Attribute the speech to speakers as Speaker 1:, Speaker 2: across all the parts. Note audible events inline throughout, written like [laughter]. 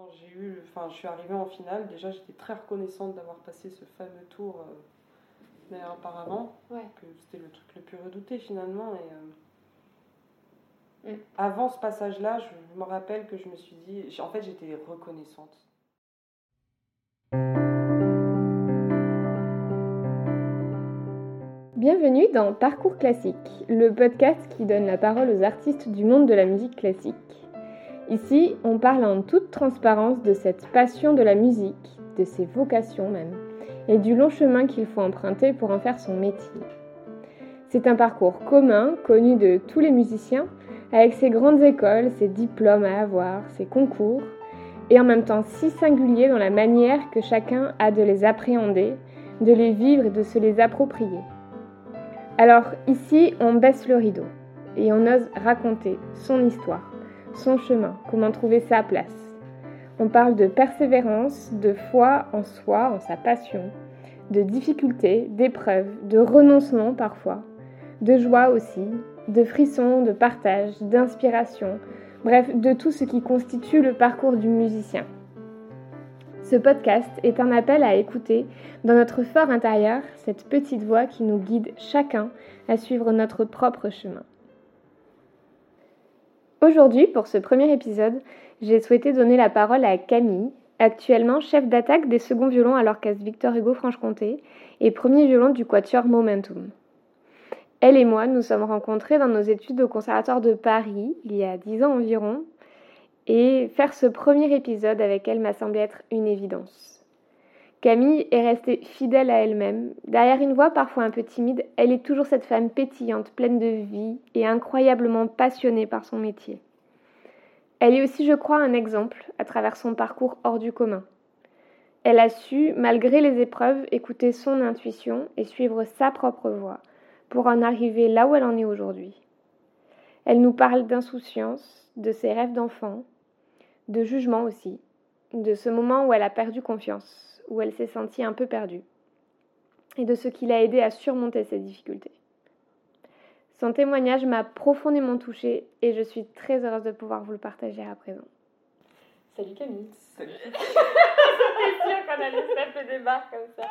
Speaker 1: Quand j'ai eu, enfin, je suis arrivée en finale, déjà j'étais très reconnaissante d'avoir passé ce fameux tour euh, auparavant,
Speaker 2: Ouais.
Speaker 1: que c'était le truc le plus redouté finalement. Et, euh,
Speaker 2: Mm.
Speaker 1: Avant ce passage-là, je me rappelle que je me suis dit, en fait j'étais reconnaissante.
Speaker 2: Bienvenue dans Parcours classique, le podcast qui donne la parole aux artistes du monde de la musique classique. Ici, on parle en toute transparence de cette passion de la musique, de ses vocations même, et du long chemin qu'il faut emprunter pour en faire son métier. C'est un parcours commun, connu de tous les musiciens, avec ses grandes écoles, ses diplômes à avoir, ses concours, et en même temps si singulier dans la manière que chacun a de les appréhender, de les vivre et de se les approprier. Alors ici, on baisse le rideau et on ose raconter son histoire, son chemin, comment trouver sa place. On parle de persévérance, de foi en soi, en sa passion, de difficultés, d'épreuves, de renoncement parfois, de joie aussi, de frissons, de partage, d'inspiration, bref, de tout ce qui constitue le parcours du musicien. Ce podcast est un appel à écouter dans notre fort intérieur cette petite voix qui nous guide chacun à suivre notre propre chemin. Aujourd'hui, pour ce premier épisode, j'ai souhaité donner la parole à Camille, actuellement chef d'attaque des seconds violons à l'orchestre Victor Hugo Franche-Comté et premier violon du quatuor Momentum. Elle et moi nous sommes rencontrés dans nos études au Conservatoire de Paris il y a dix ans environ et faire ce premier épisode avec elle m'a semblé être une évidence. Camille est restée fidèle à elle-même. Derrière une voix parfois un peu timide, elle est toujours cette femme pétillante, pleine de vie et incroyablement passionnée par son métier. Elle est aussi, je crois, un exemple à travers son parcours hors du commun. Elle a su, malgré les épreuves, écouter son intuition et suivre sa propre voie pour en arriver là où elle en est aujourd'hui. Elle nous parle d'insouciance, de ses rêves d'enfant, de jugement aussi, de ce moment où elle a perdu confiance, où elle s'est sentie un peu perdue, et de ce qui l'a aidé à surmonter ces difficultés. Son témoignage m'a profondément touchée et je suis très heureuse de pouvoir vous le partager à présent. Salut Camille.
Speaker 1: Salut. [laughs]
Speaker 2: C'était sûr qu'on allait se taper des barres comme ça.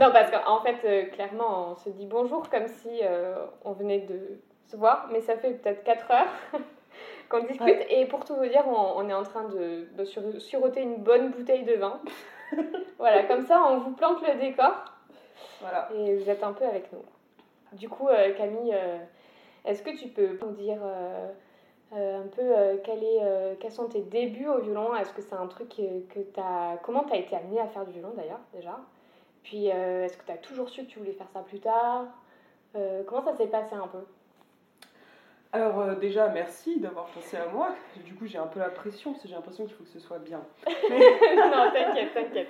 Speaker 2: Non, parce qu'en fait, euh, clairement, on se dit bonjour comme si euh, on venait de se voir, mais ça fait peut-être 4 heures [laughs] qu'on discute.
Speaker 1: Ouais.
Speaker 2: Et pour tout vous dire, on, on est en train de, de sur- suroter une bonne bouteille de vin. [laughs] voilà, comme ça, on vous plante le décor.
Speaker 1: Voilà.
Speaker 2: et vous êtes un peu avec nous. Du coup, euh, Camille, euh, est-ce que tu peux nous dire euh, un peu quel est, quels sont tes débuts au violon? Est-ce que c'est un truc que, que tu as... Comment tu as été amenée à faire du violon d'ailleurs, déjà? Puis, est-ce que tu as toujours su que tu voulais faire ça plus tard? Comment ça s'est passé un peu?
Speaker 1: Alors euh, déjà, merci d'avoir pensé à moi. Du coup, j'ai un peu la pression parce que j'ai l'impression qu'il faut que ce soit bien. [laughs]
Speaker 2: Non, t'inquiète, t'inquiète.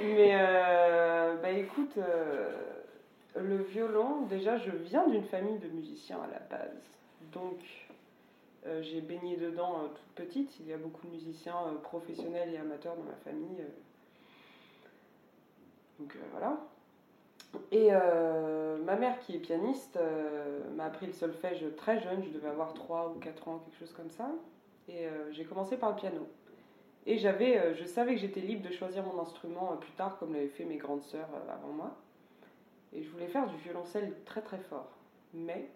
Speaker 1: Mais euh, bah écoute, euh, le violon, déjà, je viens d'une famille de musiciens à la base. Donc, j'ai baigné dedans toute petite. Il y a beaucoup de musiciens professionnels et amateurs dans ma famille. Donc voilà. Et euh, ma mère, qui est pianiste, euh, m'a appris le solfège très jeune. Je devais avoir 3 ou 4 ans, quelque chose comme ça. Et euh, j'ai commencé par le piano. Et j'avais, je savais que j'étais libre de choisir mon instrument plus tard, comme l'avaient fait mes grandes sœurs avant moi. Et je voulais faire du violoncelle très très fort. Mais,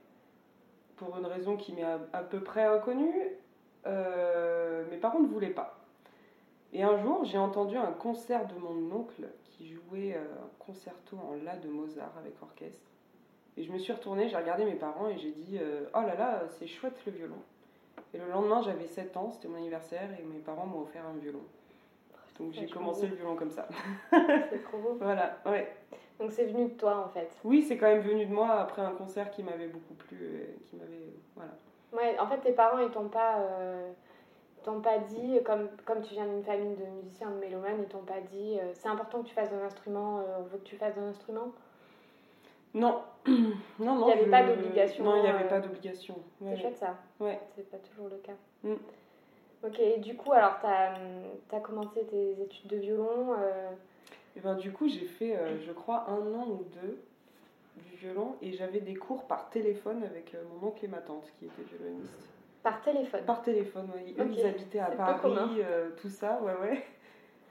Speaker 1: pour une raison qui m'est à, à peu près inconnue, mes parents ne voulaient pas. Et un jour, j'ai entendu un concert de mon oncle qui jouait euh, un concerto en La de Mozart avec orchestre. Et je me suis retournée, j'ai regardé mes parents et j'ai dit euh, Oh là là, c'est chouette le violon. Et le lendemain, j'avais 7 ans, c'était mon anniversaire, et mes parents m'ont offert un violon. Donc j'ai commencé le violon comme ça.
Speaker 2: C'est trop beau. [laughs]
Speaker 1: Voilà, ouais.
Speaker 2: Donc c'est venu de toi en fait.
Speaker 1: Oui, c'est quand même venu de moi après un concert qui m'avait beaucoup plu, et qui m'avait. Voilà.
Speaker 2: Ouais, en fait, tes parents, ils t'ont pas, euh, t'ont pas dit, comme, comme tu viens d'une famille de musiciens, de mélomanes, ils t'ont pas dit, euh, c'est important que tu fasses un instrument, euh, on veut que tu fasses un instrument?
Speaker 1: Non, [clears throat] non, non.
Speaker 2: Il y avait
Speaker 1: je-
Speaker 2: pas d'obligation,
Speaker 1: Non, il n'y avait
Speaker 2: euh,
Speaker 1: pas d'obligation.
Speaker 2: C'est
Speaker 1: Ouais,
Speaker 2: chouette ça.
Speaker 1: Ouais.
Speaker 2: C'est pas toujours le cas.
Speaker 1: Mm.
Speaker 2: Ok, et du coup, alors, t'as as commencé tes études de violon. euh,
Speaker 1: Et ben, du coup, j'ai fait, euh, je crois, un an ou deux du violon et j'avais des cours par téléphone avec euh, mon oncle et ma tante qui étaient violonistes.
Speaker 2: Par téléphone
Speaker 1: Par téléphone, oui. Eux, ils habitaient à. Paris, euh, tout ça, ouais, ouais.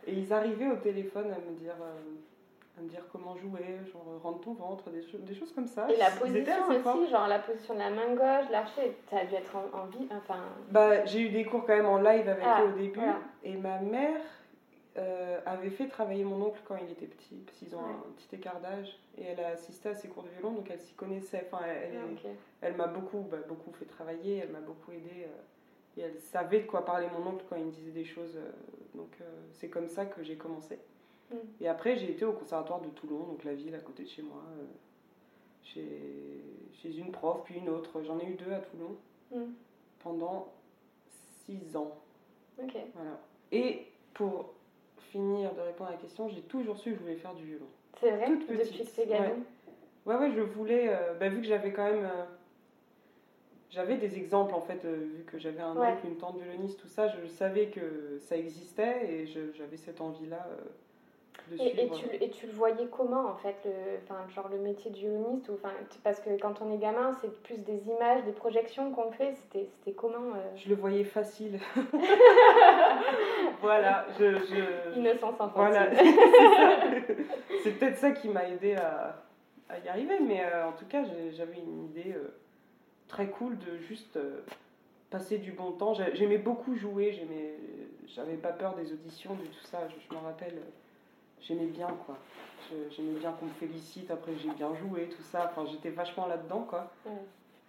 Speaker 1: Et ils arrivaient au téléphone à me dire, euh, à me dire comment jouer, genre rentre ton ventre, des, cho- des choses comme ça.
Speaker 2: Et la position aussi, genre la position de la main gauche, l'archer, ça a dû être en, en vie, enfin...
Speaker 1: Bah, j'ai eu des cours quand même en live avec
Speaker 2: Ah,
Speaker 1: eux au début.
Speaker 2: voilà.
Speaker 1: Et ma mère euh, avait fait travailler mon oncle quand il était petit, parce qu'ils ont
Speaker 2: Ouais.
Speaker 1: un petit écart d'âge. Et elle a assisté à ses cours de violon, donc elle s'y connaissait. Enfin, elle,
Speaker 2: Ah,
Speaker 1: elle m'a beaucoup, bah, beaucoup fait travailler, elle m'a beaucoup aidé. euh, et elle savait de quoi parler mon oncle quand il me disait des choses. euh, donc euh, c'est comme ça que j'ai commencé.
Speaker 2: Mm.
Speaker 1: Et après, j'ai été au conservatoire de Toulon, donc la ville à côté de chez moi, chez, chez une prof, puis une autre. J'en ai eu deux à Toulon
Speaker 2: Mm.
Speaker 1: pendant six ans. Voilà. Et pour finir de répondre à la question, j'ai toujours su que je voulais faire du violon.
Speaker 2: C'est vrai,
Speaker 1: Toute
Speaker 2: depuis
Speaker 1: petite,
Speaker 2: que t'es gamine
Speaker 1: Ouais, ouais, je voulais, euh, bah, vu que j'avais quand même. euh, j'avais des exemples en fait, euh, vu que j'avais un
Speaker 2: Ouais.
Speaker 1: oncle, une tante violoniste, tout ça, je savais que ça existait et j'avais cette envie-là euh, de
Speaker 2: Et, et tu, et tu le voyais comment en fait, le, enfin, genre le métier de violoniste ou, enfin, Parce que quand on est gamin, c'est plus des images, des projections qu'on fait. C'était c'était comment euh,
Speaker 1: Je le voyais facile. [laughs] voilà, je. je-
Speaker 2: Innocence infantile.
Speaker 1: Voilà, c'est ça. C'est peut-être ça qui m'a aidé à, à y arriver, mais euh, en tout cas, j'avais une idée euh, très cool de juste passer du bon temps. J'ai- J'aimais beaucoup jouer, j'aimais, j'avais pas peur des auditions, de tout ça. Je, je me rappelle, j'aimais bien quoi. J'aimais bien qu'on me félicite après j'ai bien joué, tout ça. Enfin, j'étais vachement là-dedans quoi.
Speaker 2: Ouais.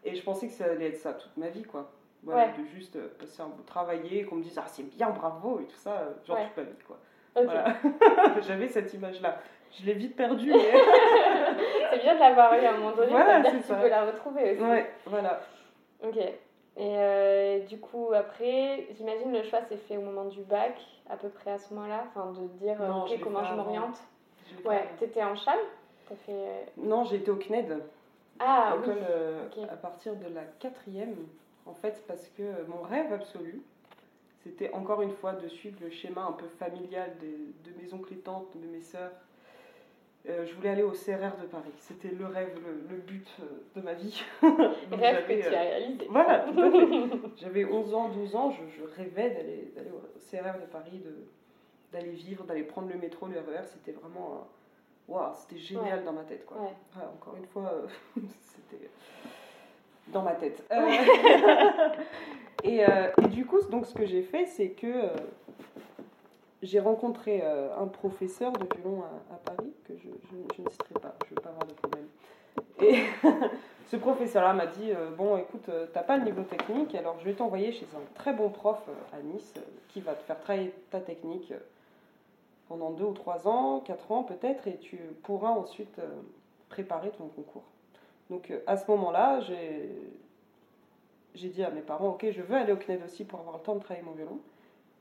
Speaker 1: Et je pensais que ça allait être ça toute ma vie quoi. Voilà,
Speaker 2: Ouais.
Speaker 1: de juste euh, passer un bout travailler, qu'on me dise ah c'est bien, bravo et tout ça, euh, genre
Speaker 2: Ouais.
Speaker 1: toute ma vie quoi. Voilà. [laughs] J'avais cette image-là. Je l'ai vite perdue. [laughs] mais-
Speaker 2: c'est bien de l'avoir eu à un moment donné,
Speaker 1: Voilà,
Speaker 2: ça veut dire
Speaker 1: c'est
Speaker 2: que tu
Speaker 1: ça.
Speaker 2: peux la retrouver aussi.
Speaker 1: ouais, voilà.
Speaker 2: Ok. Et euh, du coup, après, j'imagine le choix s'est fait au moment du bac, à peu près à ce moment-là, enfin de dire
Speaker 1: Non,
Speaker 2: ok comment je m'oriente. Ouais, t'étais en cham? T'as fait. euh,
Speaker 1: Non, j'ai été au CNED,
Speaker 2: Ah oui.
Speaker 1: euh,
Speaker 2: ok.
Speaker 1: à partir de la quatrième. En fait, parce que mon rêve absolu, c'était encore une fois de suivre le schéma un peu familial des- de mes oncles et tantes, de mes sœurs. Euh, je voulais aller au CRR de Paris. C'était le rêve, le, le but euh, de ma vie. [laughs]
Speaker 2: Rêve que tu
Speaker 1: euh,
Speaker 2: as réalisé.
Speaker 1: Voilà. [laughs] J'avais 11 ans, 12 ans, je, je rêvais d'aller d'aller au CRR de Paris, de- d'aller vivre, d'aller prendre le métro, le RER. C'était vraiment. Waouh, c'était génial
Speaker 2: Ouais.
Speaker 1: dans ma tête, quoi.
Speaker 2: Ouais.
Speaker 1: Encore une fois, euh, [laughs] c'était dans ma tête. Euh, et, et du coup, donc, ce que j'ai fait, c'est que j'ai rencontré euh, un professeur de violon à, Paris, que je, ne citerai pas, je ne veux pas avoir de problème. Et [laughs] ce professeur-là m'a dit euh, Bon, écoute, euh, t'as pas le niveau technique, alors je vais t'envoyer chez un très bon prof euh, à Nice qui va te faire travailler ta technique pendant deux ou trois ans, quatre ans peut-être, et tu pourras ensuite préparer ton concours. Donc à ce moment-là, j'ai dit à mes parents Ok, je veux aller au CNED aussi pour avoir le temps de travailler mon violon.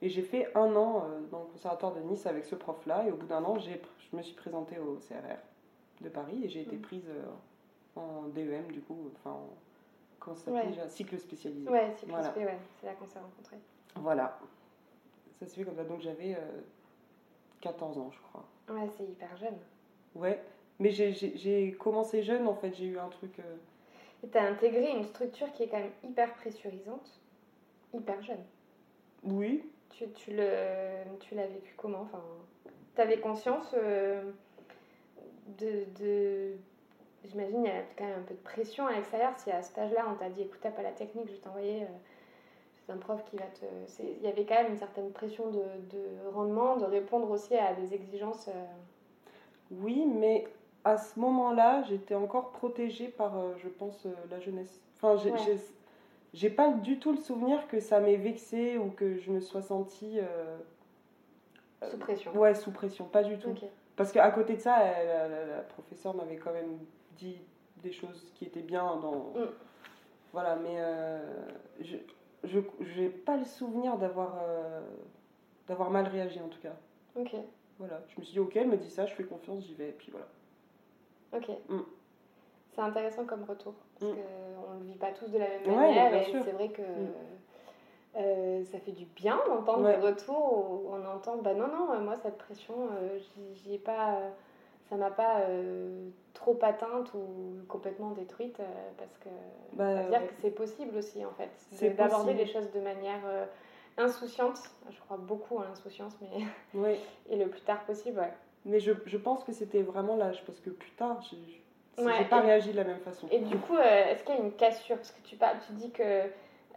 Speaker 1: Et j'ai fait un an euh, dans le conservatoire de Nice avec ce prof-là, et au bout d'un an, j'ai- je me suis présentée au CRR de Paris et j'ai été
Speaker 2: Mhm.
Speaker 1: prise euh, en DEM, du coup, enfin, en, comment ça s'appelle
Speaker 2: Ouais.
Speaker 1: déjà? Cycle spécialisé.
Speaker 2: Ouais, c'est
Speaker 1: Voilà.
Speaker 2: ouais, c'est là qu'on s'est rencontrés.
Speaker 1: Voilà. Ça se fait comme ça. Donc j'avais euh, 14 ans, je crois.
Speaker 2: Ouais, c'est hyper jeune.
Speaker 1: Ouais. Mais j'ai- j'ai j'ai commencé jeune, en fait. J'ai eu un truc. euh,
Speaker 2: Et t'as intégré une structure qui est quand même hyper pressurisante, hyper jeune.
Speaker 1: Oui.
Speaker 2: Tu, tu le, tu l'as vécu comment enfin, T'avais conscience euh, de, de- J'imagine il y a quand même un peu de pression à l'extérieur. Si à cet âge-là, on t'a dit écoute, t'as pas la technique, je vais t'envoyer. euh, c'est un prof qui va te. Il y avait quand même une certaine pression de, de rendement, de répondre aussi à des exigences. euh,
Speaker 1: Oui, mais à ce moment-là, j'étais encore protégée par, je pense, la jeunesse. Enfin, j'ai
Speaker 2: Ouais.
Speaker 1: J'ai- pas du tout le souvenir que ça m'ait vexée ou que je me sois sentie. euh,
Speaker 2: sous pression.
Speaker 1: Ouais, sous pression, pas du tout.
Speaker 2: Ok.
Speaker 1: Parce qu'à côté de ça, elle- la, la- la professeure m'avait quand même dit des choses qui étaient bien dans.
Speaker 2: Mm.
Speaker 1: Voilà, mais euh, je je j'ai pas le souvenir d'avoir euh, d'avoir mal réagi en tout cas.
Speaker 2: Ok.
Speaker 1: Voilà, je me suis dit ok, elle me dit ça, je fais confiance, j'y vais, et puis voilà.
Speaker 2: Ok.
Speaker 1: Mm.
Speaker 2: C'est intéressant comme retour parce
Speaker 1: Mm.
Speaker 2: qu'on ne le vit pas tous de la même
Speaker 1: Ouais,
Speaker 2: manière et
Speaker 1: sûr.
Speaker 2: c'est vrai que
Speaker 1: Mm.
Speaker 2: euh, ça fait du bien d'entendre
Speaker 1: Ouais.
Speaker 2: des retours où on entend bah non non moi cette pression euh, j'y- ai pas euh, ça m'a pas euh, trop atteinte ou complètement détruite parce que
Speaker 1: Bah,
Speaker 2: ça veut dire
Speaker 1: ouais.
Speaker 2: que c'est possible aussi en fait d'aborder les choses de manière insouciante. Je crois beaucoup à l'insouciance, mais
Speaker 1: Oui. [laughs]
Speaker 2: et le plus tard possible. Ouais.
Speaker 1: Mais je, je pense que c'était vraiment l'âge, parce que plus tard, j'ai j'ai
Speaker 2: Ouais,
Speaker 1: pas
Speaker 2: et-
Speaker 1: réagi de la même façon.
Speaker 2: Et du coup, euh, est-ce qu'il y a une cassure? Parce que tu, parles, tu dis que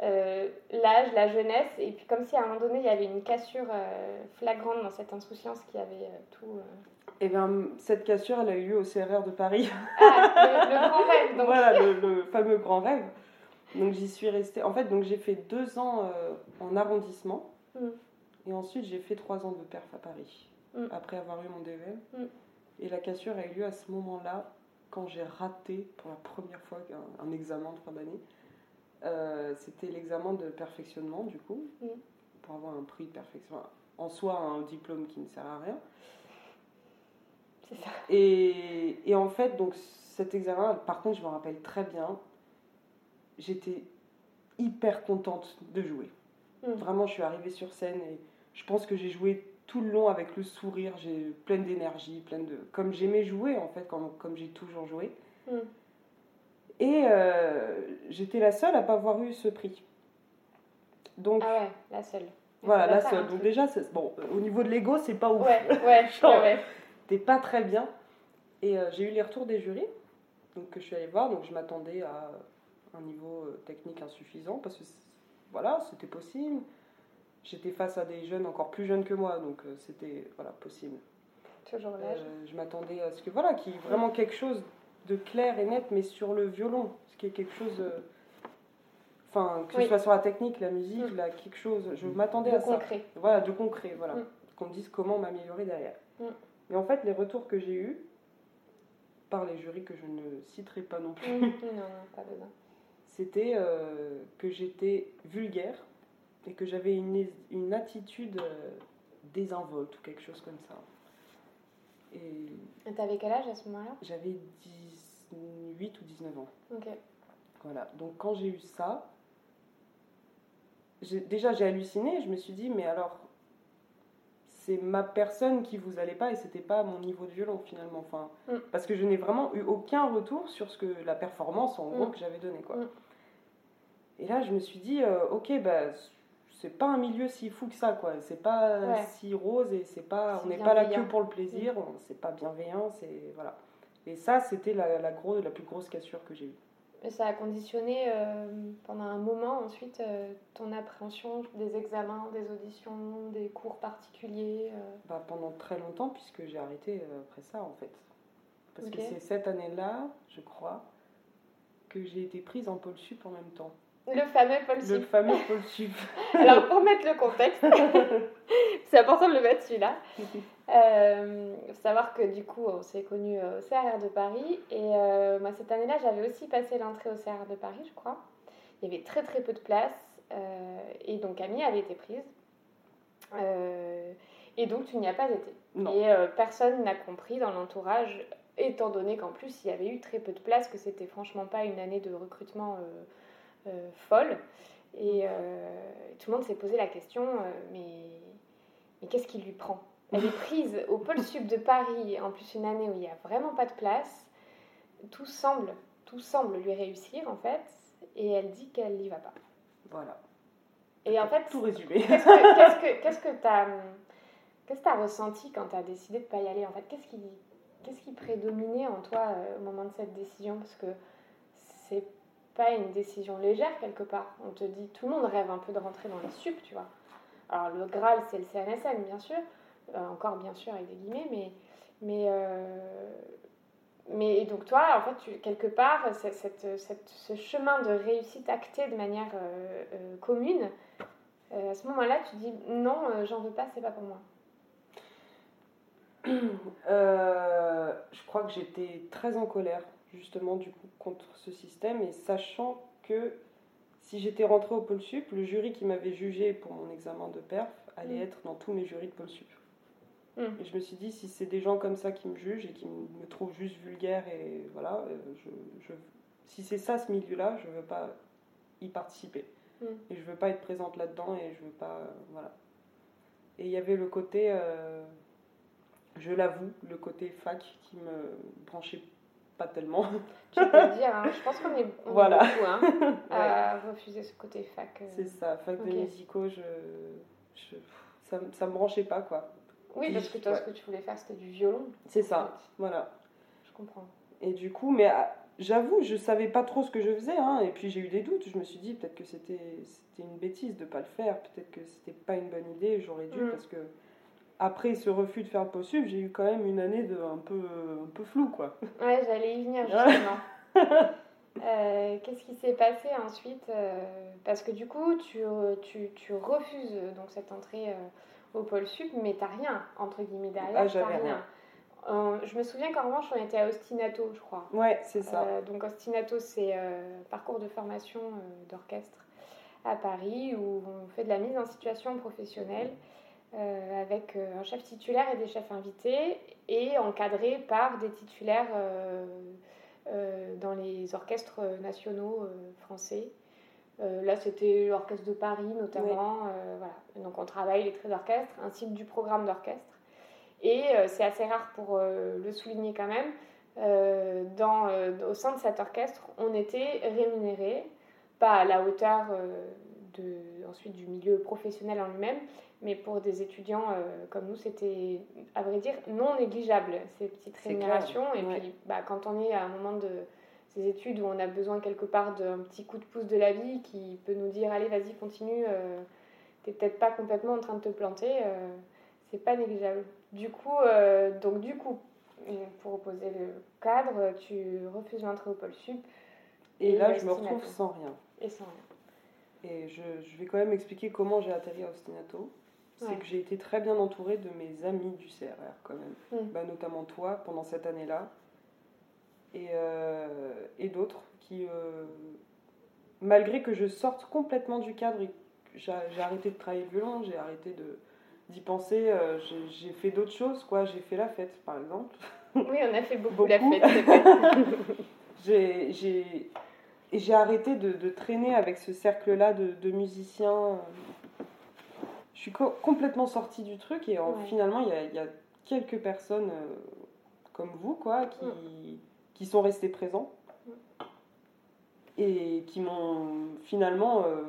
Speaker 2: euh, l'âge, la jeunesse, et puis comme si à un moment donné il y avait une cassure euh, flagrante dans cette insouciance qui avait tout.
Speaker 1: Et bien, cette cassure, elle a eu lieu au CRR de Paris. [laughs]
Speaker 2: Ah, le, le grand rêve donc.
Speaker 1: voilà, le, le fameux grand rêve. Donc j'y suis restée. En fait, donc j'ai fait deux ans en arrondissement.
Speaker 2: Mm.
Speaker 1: Et ensuite, j'ai fait trois ans de perf à Paris.
Speaker 2: Mm.
Speaker 1: Après avoir eu mon DEM.
Speaker 2: Mm.
Speaker 1: Et la cassure a eu lieu à ce moment-là, quand j'ai raté pour la première fois un, un examen de fin d'année. Euh, C'était l'examen de perfectionnement, du coup,
Speaker 2: Mm.
Speaker 1: pour avoir un prix de perfection. En soi, un diplôme qui ne sert à rien.
Speaker 2: C'est ça.
Speaker 1: Et, et en fait, donc cet examen, par contre, je me rappelle très bien, j'étais hyper contente de jouer.
Speaker 2: Mm.
Speaker 1: Vraiment, je suis arrivée sur scène et je pense que j'ai joué tout le long avec le sourire, j'ai pleine d'énergie, pleine de comme j'aimais jouer en fait, comme, comme j'ai toujours joué.
Speaker 2: Mm.
Speaker 1: Et euh, j'étais la seule à pas avoir eu ce prix. Donc
Speaker 2: Ah ouais, la seule.
Speaker 1: Voilà, la seule. Donc déjà, c'est- bon, euh, au niveau de l'ego, c'est pas ouf.
Speaker 2: Ouais, [laughs] ouais,
Speaker 1: Genre,
Speaker 2: ouais.
Speaker 1: T'es pas très bien. Et euh, j'ai eu les retours des jurys, donc que je suis allée voir. Donc je m'attendais à un niveau technique insuffisant parce que voilà, c'était possible. J'étais face à des jeunes encore plus jeunes que moi, donc euh, c'était voilà possible.
Speaker 2: Toujours l'âge.
Speaker 1: Euh, je m'attendais à ce que voilà, qu'il y ait vraiment quelque chose de clair et net, mais sur le violon, ce qui est quelque chose. euh, Enfin, que
Speaker 2: Oui.
Speaker 1: ce soit sur la technique, la musique,
Speaker 2: Mm.
Speaker 1: là, quelque chose. Je m'attendais à ça.
Speaker 2: concret.
Speaker 1: Voilà, de concret, voilà.
Speaker 2: Mm.
Speaker 1: Qu'on me dise comment m'améliorer derrière.
Speaker 2: Mm.
Speaker 1: Mais en fait, les retours que j'ai eus, par les jurys que je ne citerai pas non plus,
Speaker 2: Mm. [laughs] non, non, pas besoin.
Speaker 1: c'était euh, que j'étais vulgaire et que j'avais une, une attitude euh, désinvolte ou quelque chose comme ça. Et
Speaker 2: t'avais quel âge à ce moment-là?
Speaker 1: j'avais 18 ou 19 ans.
Speaker 2: Ok.
Speaker 1: Voilà. Donc quand j'ai eu ça, déjà j'ai halluciné. Je me suis dit, mais alors, c'est ma personne qui vous allait pas et c'était pas mon niveau de violon finalement. Enfin,
Speaker 2: Mm.
Speaker 1: Parce que je n'ai vraiment eu aucun retour sur ce que la performance en gros
Speaker 2: Mm.
Speaker 1: que j'avais donné. Quoi.
Speaker 2: Mm.
Speaker 1: Et là, je me suis dit, euh, ok, bah, c'est pas un milieu si fou que ça. quoi. C'est pas euh,
Speaker 2: Ouais.
Speaker 1: si rose et c'est pas, on n'est pas là que pour le plaisir. on- C'est pas bienveillant. C'est voilà. Et ça, c'était la, la, gros, la plus grosse cassure que j'ai eue.
Speaker 2: Et ça a conditionné euh, pendant un moment ensuite euh, ton appréhension des examens, des auditions, des cours particuliers. euh.
Speaker 1: Bah, pendant très longtemps, puisque j'ai arrêté après ça, en fait. Parce que c'est cette année-là, je crois, que j'ai été prise en pôle sup en même temps.
Speaker 2: Le fameux Paul
Speaker 1: Le fameux sup. [laughs]
Speaker 2: Alors pour mettre le contexte, [laughs] c'est important de le mettre celui-là. [laughs] Euh, faut savoir que du coup on s'est connus au CRR de Paris et euh, moi cette année-là j'avais aussi passé l'entrée au CRR de Paris je crois. Il y avait très très peu de place euh, et donc Camille avait été prise. Euh, et donc tu n'y as pas été.
Speaker 1: non.
Speaker 2: Et personne n'a compris dans l'entourage, étant donné qu'en plus il y avait eu très peu de place, que c'était franchement pas une année de recrutement folle. Et euh, tout le monde s'est posé la question, euh, mais, mais qu'est-ce qui lui prend? Elle est prise au pôle [laughs] sud de Paris, en plus une année où il n'y a vraiment pas de place. Tout semble, tout semble lui réussir en fait, et elle dit qu'elle n'y va pas.
Speaker 1: Voilà.
Speaker 2: Et en fait,
Speaker 1: Tout résumé. [laughs]
Speaker 2: Qu'est-ce que qu'est-ce que t'as qu'est-ce que t'as ressenti quand t'as décidé de pas y aller en fait? Qu'est-ce qui qu'est-ce qui prédominait en toi euh, au moment de cette décision? Parce que c'est pas une décision légère quelque part. On te dit tout le monde rêve un peu de rentrer dans les sup, tu vois. Alors le Graal c'est le CNSM bien sûr, Euh, encore bien sûr avec des guillemets, mais mais euh, mais et donc toi, en fait, tu, quelque part, cette, cette- ce chemin de réussite acté de manière euh, commune, à ce moment-là, tu dis non, j'en veux pas, c'est pas pour moi.
Speaker 1: Je crois que j'étais très en colère, justement, du coup, contre ce système, et sachant que si j'étais rentrée au pôle sup, le jury qui m'avait jugé pour mon examen de perf allait
Speaker 2: Mm.
Speaker 1: être dans tous mes jurys de pôle sup.
Speaker 2: Mm.
Speaker 1: Et je me suis dit, si c'est des gens comme ça qui me jugent et qui me trouvent juste vulgaire, et voilà, euh, je, je- si c'est ça ce milieu-là, je veux pas y participer.
Speaker 2: Mm.
Speaker 1: Et je veux pas être présente là-dedans, et je veux pas. euh, voilà. Et il y avait le côté. euh, je l'avoue, le côté fac qui me branchait pas tellement.
Speaker 2: Tu peux le dire, hein. je pense qu'on est, on
Speaker 1: Voilà.
Speaker 2: est beaucoup hein, [laughs] à refuser ce côté fac. euh.
Speaker 1: C'est ça, fac
Speaker 2: Ok.
Speaker 1: de musicaux, je, je- ça, ça me branchait pas quoi.
Speaker 2: Oui, parce que toi,
Speaker 1: Ouais.
Speaker 2: ce que tu voulais faire, c'était du violon.
Speaker 1: C'est ça,
Speaker 2: fait.
Speaker 1: voilà.
Speaker 2: Je comprends.
Speaker 1: Et du coup, mais ah, j'avoue, je savais pas trop ce que je faisais, hein, et puis j'ai eu des doutes. Je me suis dit peut-être que c'était c'était une bêtise de pas le faire, peut-être que c'était pas une bonne idée, j'aurais dû,
Speaker 2: Mm.
Speaker 1: parce que après ce refus de faire le possible, j'ai eu quand même une année de un peu, un peu flou quoi.
Speaker 2: Ouais, j'allais y venir justement. [laughs] Euh, Qu'est-ce qui s'est passé ensuite euh, Parce que du coup, tu, tu, tu refuses euh, donc cette entrée euh, au pôle sup, mais t'as rien, entre guillemets, derrière.
Speaker 1: Ah, j'avais rien.
Speaker 2: Euh, je me souviens qu'en revanche, on était à Ostinato, je crois.
Speaker 1: Ouais, c'est ça.
Speaker 2: Euh, donc Ostinato, c'est euh, parcours de formation d'orchestre à Paris où on fait de la mise en situation professionnelle euh, avec euh, un chef titulaire et des chefs invités et encadré par des titulaires euh, dans les orchestres nationaux français. Là, c'était l'orchestre de Paris notamment. voilà. Donc on travaille les traits d'orchestre ainsi que du programme d'orchestre. Et c'est assez rare pour le souligner quand même. euh, dans, euh, au sein de cet orchestre, on était rémunéré, pas à la hauteur euh, de, ensuite du milieu professionnel en lui-même, mais pour des étudiants euh, comme nous, c'était à vrai dire non négligeable ces petites rémunérations.
Speaker 1: clair,
Speaker 2: Et puis bah, quand on est à un moment de ces études où on a besoin quelque part d'un petit coup de pouce de la vie qui peut nous dire allez vas-y continue, euh, t'es peut-être pas complètement en train de te planter, euh, c'est pas négligeable. Du coup, euh, donc du coup, pour opposer le cadre, tu refuses l'entrée au pôle sup
Speaker 1: Et
Speaker 2: et
Speaker 1: là, je me retrouve sans rien.
Speaker 2: et sans rien.
Speaker 1: Et je, je vais quand même expliquer comment j'ai atterri à Ostinato. C'est
Speaker 2: Ouais.
Speaker 1: que j'ai été très bien entourée de mes amis du CRR quand même.
Speaker 2: Mm.
Speaker 1: Bah, notamment toi pendant cette année-là. Et, euh, et d'autres qui, euh, malgré que je sorte complètement du cadre, j'ai arrêté de travailler le violon, j'ai arrêté de d'y penser, euh, j'ai- fait d'autres choses, quoi. J'ai fait la fête par exemple.
Speaker 2: Oui, on a fait beaucoup,
Speaker 1: Beaucoup.
Speaker 2: la fête, [laughs]
Speaker 1: J'ai et j'ai arrêté de, de traîner avec ce cercle-là de, de musiciens. Je suis co- complètement sortie du truc et en-
Speaker 2: Ouais.
Speaker 1: finalement, il y a, y a quelques personnes euh, comme vous, quoi, qui, qui sont restés présents et qui m'ont finalement euh,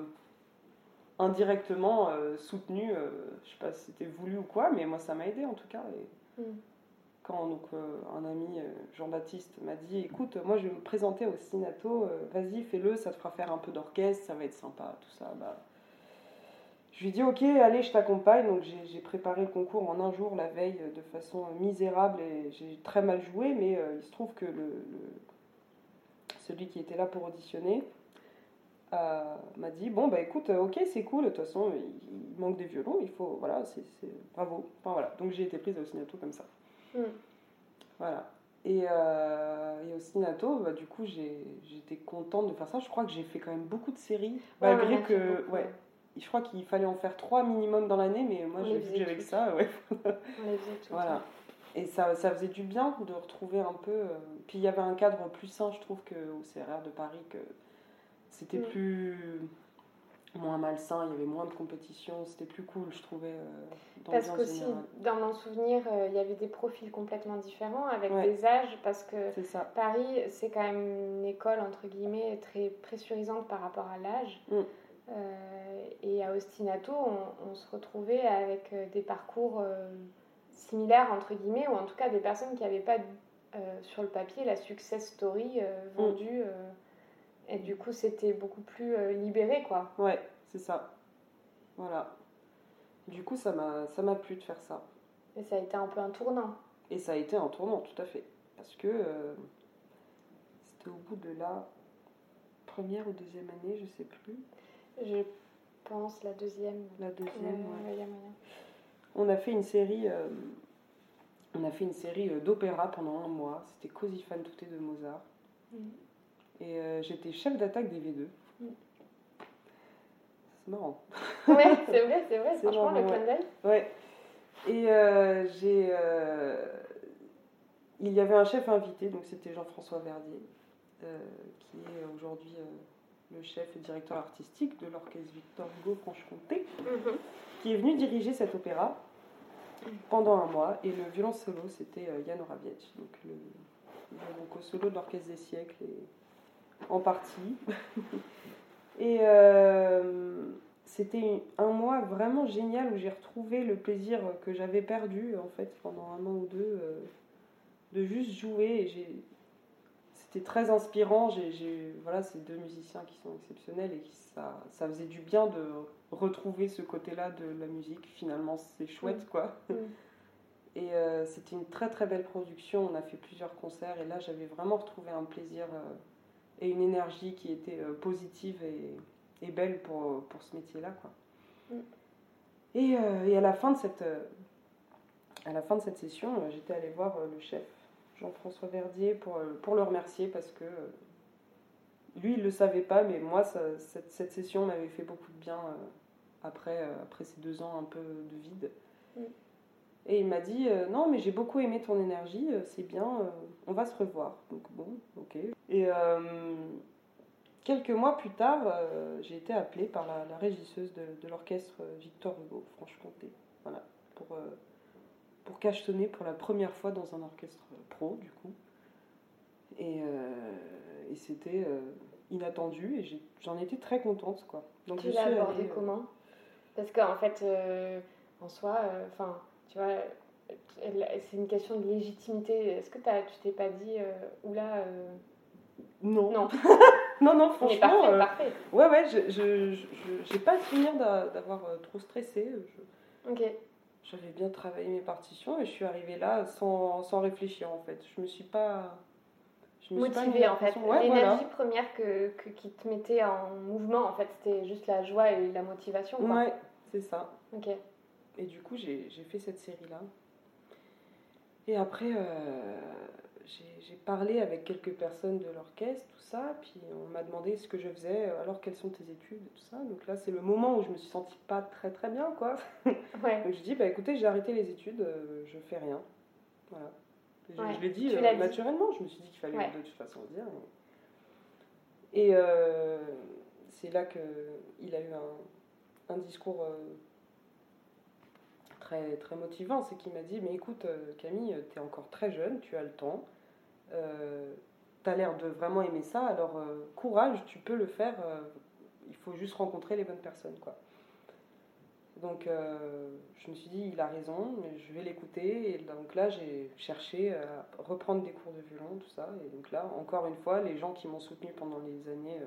Speaker 1: indirectement euh, soutenu. euh, je sais pas si c'était voulu ou quoi, mais moi, ça m'a aidé en tout cas. Et
Speaker 2: Mm.
Speaker 1: Quand donc, euh, un ami, euh, Jean-Baptiste, m'a dit Écoute, moi je vais me présenter au Sinato, euh, vas-y, fais-le, ça te fera faire un peu d'orchestre, ça va être sympa, tout ça. Bah, je lui ai dit Ok, allez, je t'accompagne. Donc j'ai préparé le concours en un jour la veille de façon misérable et j'ai très mal joué, mais il se trouve que celui qui était là pour auditionner m'a dit Bon, bah écoute, ok, c'est cool, de toute façon, il, manque des violons, il faut, voilà, c'est bravo. Enfin voilà, donc j'ai été prise au Sinato comme ça.
Speaker 2: Mm.
Speaker 1: Voilà. Et, euh, et au Sinato, bah, du coup, j'ai- j'étais contente de faire ça. Je crois que j'ai fait quand même beaucoup de séries,
Speaker 2: Ouais,
Speaker 1: malgré que,
Speaker 2: beaucoup,
Speaker 1: ouais, je crois qu'il fallait en faire trois minimum dans l'année, mais moi j'ai vu que
Speaker 2: faisait
Speaker 1: j'avais que
Speaker 2: toutes.
Speaker 1: ça, ouais.
Speaker 2: On les faisait toutes.
Speaker 1: Voilà. Et ça, ça faisait du bien de retrouver un peu. euh, Puis il y avait un cadre plus sain, je trouve, qu'au CRR de Paris, que c'était
Speaker 2: Mm.
Speaker 1: plus. Moins malsain, il y avait moins de compétition, c'était plus cool, je trouvais. euh, dans
Speaker 2: Parce qu'aussi, dans mon souvenir, euh, il y avait des profils complètement différents avec
Speaker 1: Ouais.
Speaker 2: des âges, parce que. Paris, c'est quand même une école, entre guillemets, très pressurisante par rapport à l'âge.
Speaker 1: Mm.
Speaker 2: Euh, et à Ostinato, on, on se retrouvait avec euh, des parcours similaires, entre guillemets, ou en tout cas des personnes qui n'avaient pas sur le papier la success story euh, vendue. Et du coup, c'était beaucoup plus euh, libéré, quoi.
Speaker 1: Ouais, c'est ça. Voilà. Du coup, ça m'a plu de faire ça.
Speaker 2: Et ça a été un peu un tournant.
Speaker 1: Et ça a été un tournant, tout à fait. Parce que euh, c'était au bout de la première ou deuxième année, je sais plus.
Speaker 2: Je pense la deuxième.
Speaker 1: La deuxième. Ouais. On a fait une série, euh, on a fait une série d'opéra pendant un mois. C'était Così fan tutte de Mozart.
Speaker 2: Mm.
Speaker 1: Et euh, j'étais chef d'attaque des V2.
Speaker 2: Mm.
Speaker 1: C'est marrant.
Speaker 2: Ouais, c'est vrai, c'est vrai. [laughs]
Speaker 1: C'est
Speaker 2: Franchement,
Speaker 1: marrant,
Speaker 2: le clin
Speaker 1: ouais.
Speaker 2: d'œil.
Speaker 1: Ouais. Et euh, j'ai. euh, il y avait un chef invité, donc c'était Jean-François Verdier, qui est aujourd'hui le chef et directeur artistique de l'orchestre Victor Hugo Franche-Comté,
Speaker 2: Mhm.
Speaker 1: qui est venu diriger cet opéra. pendant un mois. Et le violon solo, c'était Jan Oraviec, donc le, le solo de l'Orchestre des siècles, et en partie. [laughs] et c'était un mois vraiment génial où j'ai retrouvé le plaisir que j'avais perdu en fait pendant un an ou deux de juste jouer. C'était très inspirant. J'ai, voilà, c'est deux musiciens qui sont exceptionnels et qui, ça, ça faisait du bien de retrouver ce côté-là de la musique. Finalement, c'est chouette, mm. quoi. Mm. [laughs] Et euh, c'était une très très belle production. On a fait plusieurs concerts et là, j'avais vraiment retrouvé un plaisir euh, et une énergie qui était euh, positive et, et, belle pour, pour ce métier-là, quoi. Mm. Et, et, à la fin de cette à la fin de cette session, j'étais allée voir le chef Jean-François Verdier pour, euh, pour le remercier parce que euh, lui, il ne le savait pas, mais moi, cette, cette, session m'avait fait beaucoup de bien euh, après, après ces deux ans un peu de vide. Mm. Et il m'a dit Non, mais j'ai beaucoup aimé ton énergie, c'est bien, on va se revoir. Donc, bon, ok. Et quelques mois plus tard, j'ai été appelée par la, régisseuse de, de l'orchestre Victor Hugo, Franche-Comté. Voilà, pour pour cachetonner pour la première fois dans un orchestre pro, du coup. Et, euh, et c'était euh, inattendu et j'en étais très contente, quoi.
Speaker 2: Donc tu l'as abordé euh, comment? Parce qu'en fait, en soi, enfin, tu vois, c'est une question de légitimité. Est-ce que as, tu t'es pas dit, oula.
Speaker 1: Non.
Speaker 2: Non. [laughs]
Speaker 1: non, non, franchement.
Speaker 2: parfait, parfait.
Speaker 1: Ouais, ouais, je n'ai pas le souvenir d'avoir trop stressé.
Speaker 2: Ok
Speaker 1: j'avais bien travaillé mes partitions et je suis arrivée là sans, sans réfléchir en fait. Je me suis pas.
Speaker 2: Je me Motivée en fait. L'énergie première que, que, qui te mettait en mouvement en fait, c'était juste la joie et la motivation. Quoi.
Speaker 1: Ouais, c'est ça.
Speaker 2: Ok.
Speaker 1: Et du coup, j'ai fait cette série là. Et après, euh, j'ai parlé avec quelques personnes de l'orchestre, tout ça, puis on m'a demandé ce que je faisais, alors quelles sont tes études, tout ça. Donc là, c'est le moment où je me suis sentie pas très très bien, quoi. [laughs]
Speaker 2: Ouais.
Speaker 1: Donc je dis, bah écoutez, j'ai arrêté les études, euh, je fais rien. Voilà. Je, l'ai dit euh, naturellement, je me suis dit qu'il fallait de toute façon le dire. Et, c'est là qu'il a eu un, un discours très, très motivant, c'est qu'il m'a dit, mais écoute Camille, tu es encore très jeune, tu as le temps euh, tu as l'air de vraiment aimer ça, alors euh, courage, tu peux le faire, euh, il faut juste rencontrer les bonnes personnes. quoi. Donc je me suis dit, il a raison, mais je vais l'écouter. Et donc là, j'ai cherché à reprendre des cours de violon, tout ça. Et donc là, encore une fois, les gens qui m'ont soutenu pendant les années,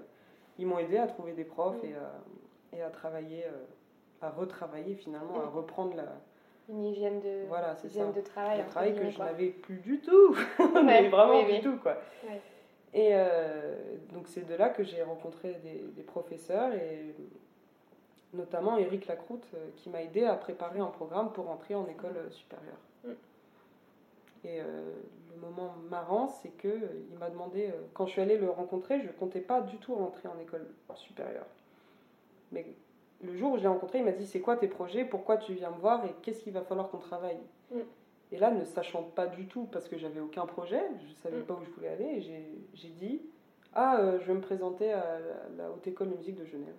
Speaker 1: ils m'ont aidé à trouver des profs et à, et à travailler, à retravailler finalement, à reprendre la,
Speaker 2: une hygiène de,
Speaker 1: voilà,
Speaker 2: hygiène de travail.
Speaker 1: Un travail que je n'avais plus du tout, [laughs] mais vraiment du tout. Quoi. Et euh, donc c'est de là que j'ai rencontré des, professeurs, et notamment Eric Lacroute, euh, qui m'a aidé à préparer un programme pour entrer en école supérieure. Mm. Et euh, le moment marrant, c'est que il m'a demandé, quand je suis allée le rencontrer, je ne comptais pas du tout rentrer en école supérieure. Mais le jour où je l'ai rencontré, il m'a dit c'est quoi tes projets, pourquoi tu viens me voir? Et qu'est-ce qu'il va falloir qu'on travaille? Mm. Et là, ne sachant pas du tout, parce que j'avais aucun projet, je ne savais mm. pas où je voulais aller, j'ai dit ah euh, je vais me présenter à la, haute école de musique de Genève.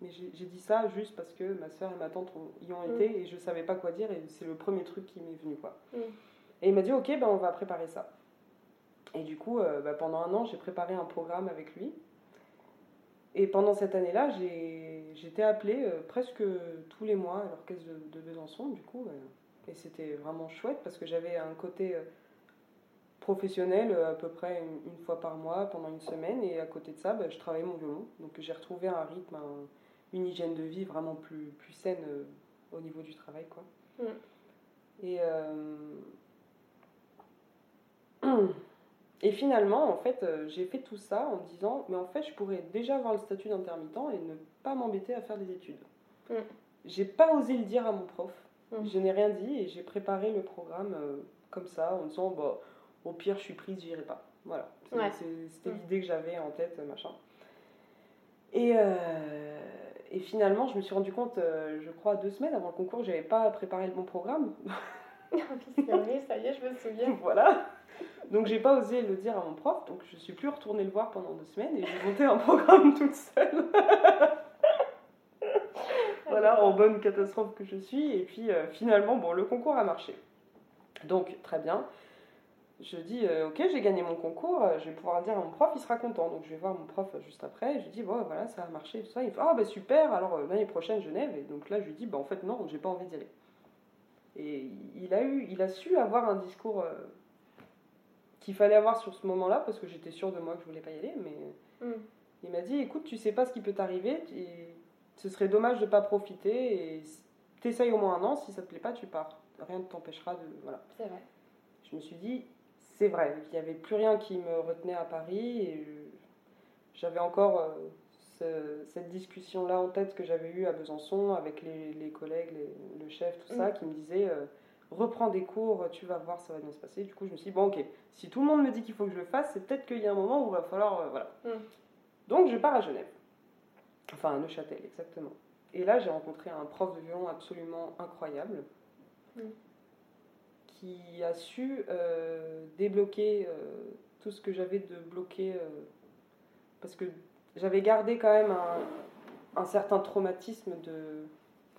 Speaker 1: Mais j'ai dit ça juste parce que ma soeur et ma tante y ont mm. été et je ne savais pas quoi dire et c'est le premier truc qui m'est venu quoi. Et il m'a dit ok ben on va préparer ça. Et du coup, euh, bah, pendant un an, j'ai préparé un programme avec lui et pendant cette année-là, j'étais appelée euh, presque tous les mois à l'orchestre de, Besançon, du coup. et c'était vraiment chouette parce que j'avais un côté euh, professionnel euh, à peu près une, fois par mois pendant une semaine. Et à côté de ça, bah, je travaillais mon violon. Donc j'ai retrouvé un rythme, une hygiène de vie vraiment plus, plus saine au niveau du travail. Quoi. Mm. Et. [clears throat] Et finalement, en fait, euh, j'ai fait tout ça en me disant, mais en fait, je pourrais déjà avoir le statut d'intermittent et ne pas m'embêter à faire des études. Mm. J'ai pas osé le dire à mon prof. Mm. Je n'ai rien dit et j'ai préparé le programme euh, comme ça, en me disant, bah, au pire, je suis prise, j'irai pas. Voilà. C'était mm. l'idée que j'avais en tête, machin. Et, euh, et, finalement, je me suis rendu compte, je crois, deux semaines avant le concours, j'avais pas préparé le bon programme. [laughs] [laughs]
Speaker 2: Vrai, ça y est, je me souviens. [laughs]
Speaker 1: voilà. Donc j'ai pas osé le dire à mon prof, donc je suis plus retournée le voir pendant deux semaines et j'ai monté un programme toute seule. Voilà, en bonne catastrophe que je suis. Et puis euh, finalement, bon, le concours a marché. Donc, très bien. Je dis, euh, ok, j'ai gagné mon concours, euh, je vais pouvoir dire à mon prof, il sera content. Donc, je vais voir mon prof juste après. Et je lui dis, bon, voilà, ça a marché, tout ça. Il fait, ah, bah super, alors l'année prochaine, Genève. Et donc là, je lui dis, bah en fait, non, j'ai pas envie d'y aller. Et il a, eu, il a su avoir un discours euh, qu'il fallait avoir sur ce moment-là, parce que j'étais sûre de moi que je voulais pas y aller. Mais
Speaker 2: Mm.
Speaker 1: il m'a dit, écoute, tu sais pas ce qui peut t'arriver, et ce serait dommage de pas profiter. Et t'essayes au moins un an, si ça te plaît pas, tu pars. Rien ne t'empêchera de. Voilà.
Speaker 2: C'est vrai.
Speaker 1: Je me suis dit, c'est vrai, il n'y avait plus rien qui me retenait à Paris et j'avais encore euh, ce- cette discussion-là en tête que j'avais eue à Besançon avec les, les collègues, les- le chef, tout ça,
Speaker 2: Mm.
Speaker 1: qui me disait euh, reprends des cours, tu vas voir, ça va bien se passer. Du coup, je me suis dit, bon, ok, si tout le monde me dit qu'il faut que je le fasse, c'est peut-être qu'il y a un moment où il va falloir. euh, voilà.
Speaker 2: Mm.
Speaker 1: Donc, je pars à Genève. Enfin, à Neuchâtel, exactement. Et là, j'ai rencontré un prof de violon absolument incroyable
Speaker 2: Mm.
Speaker 1: qui a su euh, débloquer euh, tout ce que j'avais de bloqué. euh, parce que j'avais gardé quand même un, un certain traumatisme de,